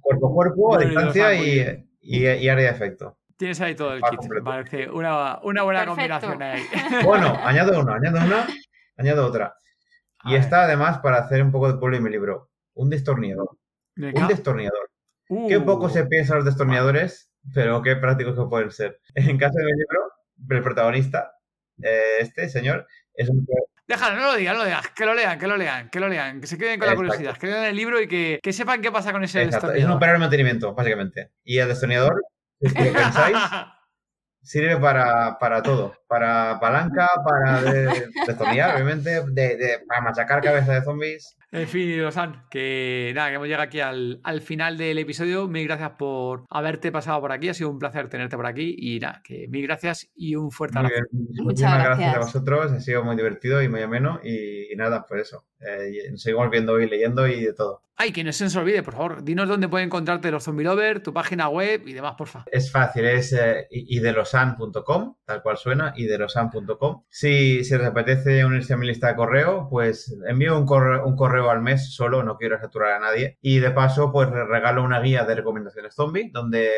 Cuerpo a cuerpo, a distancia y, y, y área de efecto. Tienes ahí todo el Va kit. completo. Parece una, una buena Perfecto. combinación ahí. Bueno, añado una, añado una, añado otra. A Y ver, está además para hacer un poco de pueblo en mi libro. Un destornillador. Un destornillador. Uh, Qué poco se piensa en los destornilladores, pero qué prácticos que pueden ser. En caso de mi libro, el protagonista, eh, este señor, es un... Déjalo, no lo digas, no lo digas. Que lo lean, que lo lean, que lo lean. Que se queden con la Exacto. curiosidad. Que lean el libro y que, que sepan qué pasa con ese Exacto, es un destornillador. operario de mantenimiento, básicamente. Y el destornillador, si es que pensáis, sirve para, para todo. Para palanca, para de- destornillar, obviamente, de, de- para machacar cabezas de zombies. En fin, Rosan, que nada, que hemos llegado aquí al, al final del episodio. Mil gracias por haberte pasado por aquí. Ha sido un placer tenerte por aquí. Y nada, que mil gracias y un fuerte abrazo. Muchísimas gracias. a gracias. vosotros, ha sido muy divertido y muy ameno. Y, y nada, pues eso. Eh, y nos seguimos viendo y leyendo y de todo. Ay, que no se nos olvide, por favor. Dinos dónde pueden encontrarte los Zombie Lover, tu página web y demás, porfa. Es fácil, es eh, idelosan.com, tal cual suena, idelosan.com. Si, si les apetece unirse a mi lista de correo, pues envío un correo, un correo al mes solo, no quiero saturar a nadie. Y de paso, pues regalo una guía de recomendaciones zombie, donde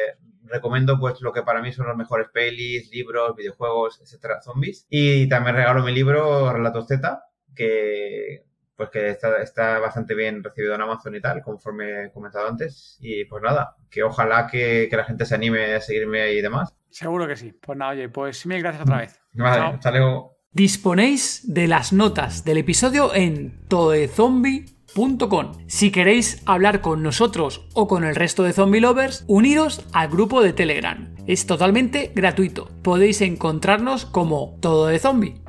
recomiendo pues lo que para mí son los mejores pelis, libros, videojuegos, etcétera, zombies. Y también regalo mi libro Relatos Z, que pues que está, bastante bien recibido en Amazon y tal, conforme he comentado antes. Y pues nada, que ojalá que la gente se anime a seguirme y demás. Seguro que sí. Pues nada, oye, pues mil gracias otra vez. Vale, Chao. hasta luego. Disponéis de las notas del episodio en todezombie.com. Si queréis hablar con nosotros o con el resto de zombie lovers, uniros al grupo de Telegram. Es totalmente gratuito. Podéis encontrarnos como Todo de Zombie.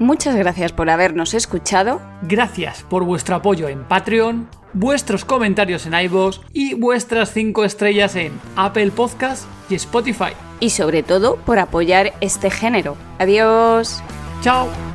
Muchas gracias por habernos escuchado. Gracias por vuestro apoyo en Patreon, vuestros comentarios en iVoox y vuestras 5 estrellas en Apple Podcast y Spotify. y sobre todo por apoyar este género. Adiós. ¡Chao!